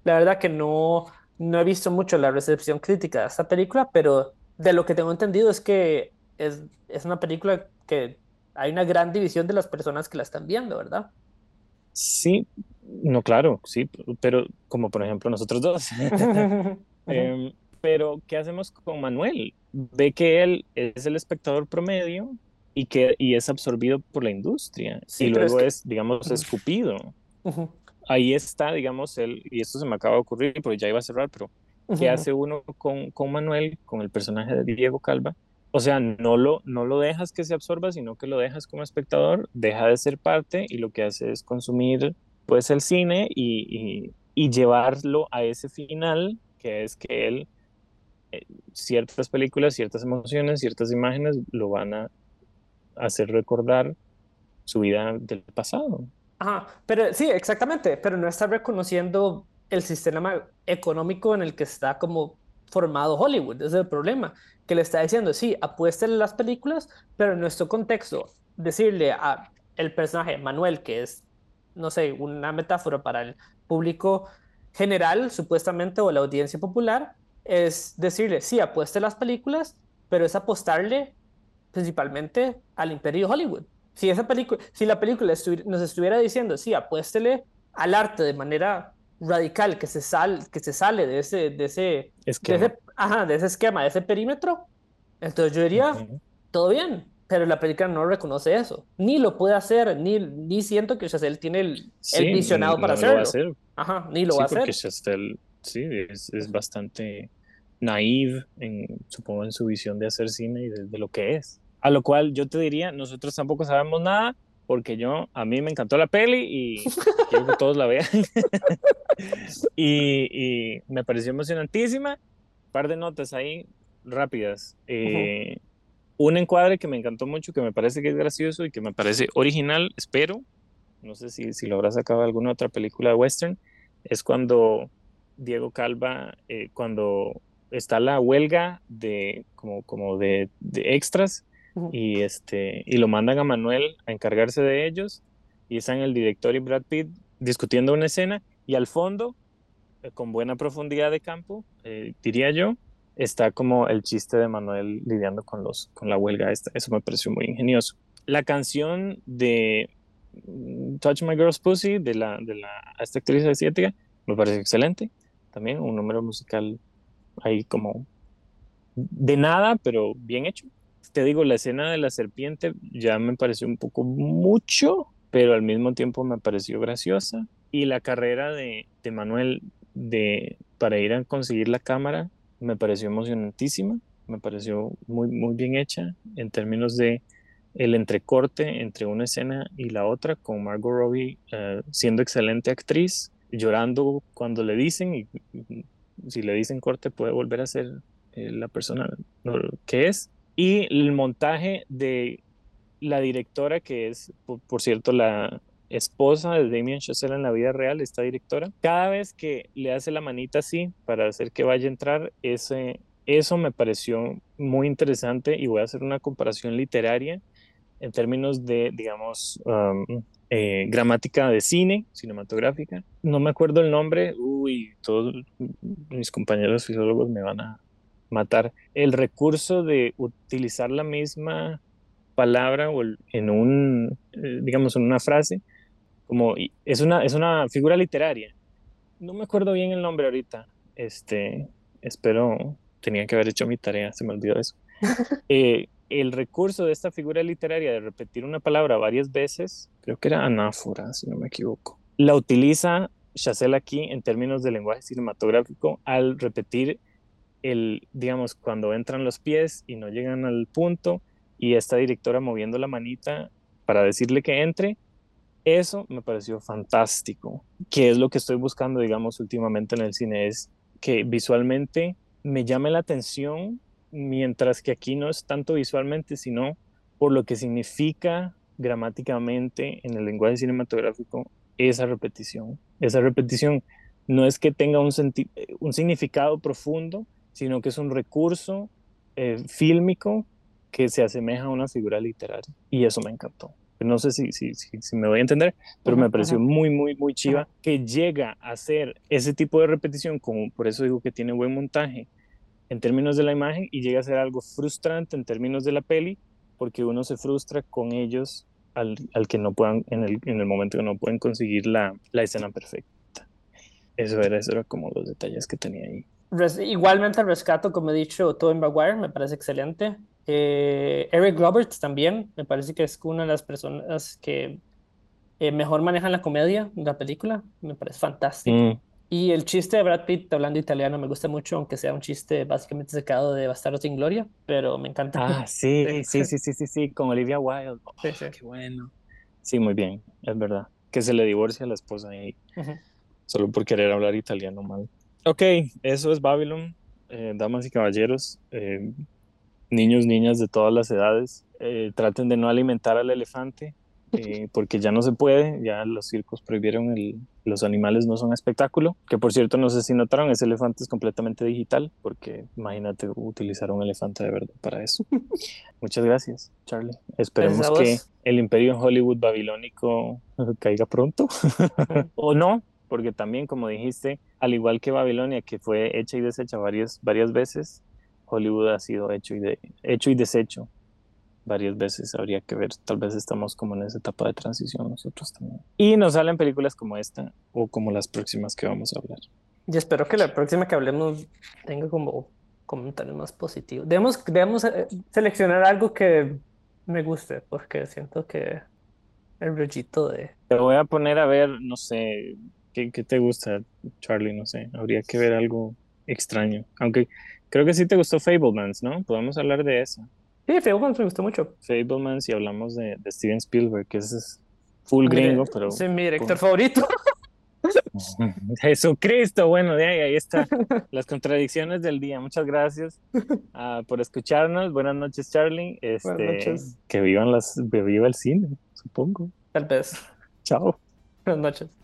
la verdad que no, no he visto mucho la recepción crítica de esta película, pero de lo que tengo entendido es que es, es una película que hay una gran división de las personas que la están viendo, ¿verdad? Sí, no, claro, sí, pero como por ejemplo nosotros dos. Em, pero, ¿qué hacemos con Manuel? Ve que él es el espectador promedio y que y es absorbido por la industria y luego es, digamos, escupido. Ahí está, digamos, él, y esto se me acaba de ocurrir, porque ya iba a cerrar, pero ¿qué hace uno con, con Manuel, con el personaje de Diego Calva? o sea, no lo, no lo dejas que se absorba, sino que lo dejas como espectador, deja de ser parte y lo que hace es consumir pues el cine y, y, llevarlo a ese final, que es que él, ciertas películas, ciertas emociones, ciertas imágenes lo van a hacer recordar su vida del pasado. Ajá, pero sí, exactamente, pero no está reconociendo el sistema económico en el que está como formado Hollywood, ese es el problema, que le está diciendo, sí, apuéstenle las películas, pero en nuestro contexto, decirle a el personaje Manuel, que es, no sé, una metáfora para el público general, supuestamente, o la audiencia popular, es decirle, sí, apueste las películas, pero es apostarle principalmente al imperio Hollywood. Si, esa película, si la película nos estuviera diciendo, sí, apuéstele al arte de manera radical que se, sal, que se sale de ese, de ese, esquema. De ese, ajá, de ese esquema, de ese perímetro, entonces yo diría, todo bien, pero la película no reconoce eso, ni lo puede hacer, ni, ni siento que Chazelle tiene el, el visionado para hacerlo. hacer. Ajá, ni lo va a hacer. Chazelle, sí, es, es, bastante naive, en, supongo, en su visión de hacer cine y de, de lo que es. A lo cual yo te diría, nosotros tampoco sabemos nada, porque yo, a mí me encantó la peli y quiero que todos la vean. y, y, me pareció emocionantísima. Un par de notas ahí rápidas. Eh, un encuadre que me encantó mucho, que me parece que es gracioso y que me parece original, espero. No sé si, si lo habrá sacado alguna otra película de western. Es cuando Diego Calva, eh, cuando está la huelga de como, como de, de extras y, este, y lo mandan a Manuel a encargarse de ellos y están el director y Brad Pitt discutiendo una escena y al fondo, eh, con buena profundidad de campo, eh, diría yo, está como el chiste de Manuel lidiando con, los, con la huelga esta. Eso me pareció muy ingenioso. La canción de mm, Touch My Girl's Pussy de la, de la esta actriz asiática me parece excelente. También un número musical ahí como de nada, pero bien hecho te digo, la escena de la serpiente ya me pareció un poco mucho, pero al mismo tiempo me pareció graciosa. Y la carrera de, de Manuel de, para ir a conseguir la cámara me pareció emocionantísima, me pareció muy, muy bien hecha en términos de el entrecorte entre una escena y la otra, con Margot Robbie eh, siendo excelente actriz, llorando cuando le dicen, y, si le dicen corte puede volver a ser eh, la persona que es. Y el montaje de la directora, que es, por, cierto, la esposa de Damien Chazelle en la vida real, esta directora, cada vez que le hace la manita así para hacer que vaya a entrar, ese, eso me pareció muy interesante y voy a hacer una comparación literaria en términos de, digamos, um, eh, gramática de cine, cinematográfica. No me acuerdo el nombre, uy, todos mis compañeros filólogos me van a matar. El recurso de utilizar la misma palabra o en un, eh, digamos, en una frase, como es una, es una figura literaria. No me acuerdo bien el nombre ahorita. Este, espero, tenía que haber hecho mi tarea, se me olvidó eso. Eh, el recurso de esta figura literaria de repetir una palabra varias veces, creo que era anáfora, si no me equivoco, la utiliza Chazelle aquí en términos de lenguaje cinematográfico al repetir el, digamos, cuando entran los pies y no llegan al punto y esta directora moviendo la manita para decirle que entre, eso me pareció fantástico, que es lo que estoy buscando, digamos, últimamente en el cine, es que visualmente me llame la atención, mientras que aquí no es tanto visualmente, sino por lo que significa gramáticamente en el lenguaje cinematográfico esa repetición. Esa repetición no es que tenga un, un significado profundo, sino que es un recurso eh, fílmico que se asemeja a una figura literaria. Y eso me encantó. No sé si, si, si, me voy a entender, pero me pareció muy, muy, muy chiva que llega a hacer ese tipo de repetición, como por eso digo que tiene buen montaje en términos de la imagen y llega a ser algo frustrante en términos de la peli, porque uno se frustra con ellos al, al que no puedan, en el, en el, momento que no pueden conseguir la, la escena perfecta. Eso era, eso era como los detalles que tenía ahí igualmente el rescato, como he dicho, Tobey Maguire me parece excelente. Eh, Eric Roberts también, me parece que es una de las personas que eh, mejor manejan la comedia de la película. Me parece fantástico. Mm. Y el chiste de Brad Pitt hablando italiano me gusta mucho, aunque sea un chiste básicamente secado de Bastardo sin Gloria, pero me encanta. Ah, sí, sí, sí, sí, sí, sí, con Olivia Wilde. Oh, sí, sí. Qué bueno. Sí, muy bien, es verdad. Que se le divorcia a la esposa ahí, solo por querer hablar italiano mal. Ok, eso es Babylon, eh, damas y caballeros, eh, niños, niñas de todas las edades, eh, traten de no alimentar al elefante, porque ya no se puede, ya los circos prohibieron el, los animales no son espectáculo, que por cierto no sé si notaron, ese elefante es completamente digital, porque imagínate utilizar un elefante de verdad para eso. Muchas gracias, Charlie. Esperemos que el imperio en Hollywood babilónico caiga pronto, o no, porque también, como dijiste, al igual que Babilonia, que fue hecha y deshecha varias, varias veces, Hollywood ha sido hecho y, de, hecho y deshecho varias veces. Habría que ver, tal vez estamos como en esa etapa de transición nosotros también. Y nos salen películas como esta o como las próximas que vamos a hablar. Y espero que la próxima que hablemos tenga como comentarios más positivos. Debemos, debemos eh, seleccionar algo que me guste, porque siento que el rollito de... Te voy a poner a ver, no sé, ¿qué, qué te gusta, Charlie? No sé, habría que ver algo extraño. Aunque creo que sí te gustó Fablemans, ¿no? Podemos hablar de eso. Sí, Fablemans me gustó mucho. Fablemans y hablamos de, de Steven Spielberg, que es full gringo, pero... Es mi director favorito. Jesucristo, bueno, de ahí, ahí está. Las contradicciones del día. Muchas gracias uh, por escucharnos. Buenas noches, Charlie. Este, Buenas noches. Que vivan las, viva el cine, supongo. Tal vez. Chao. Buenas noches.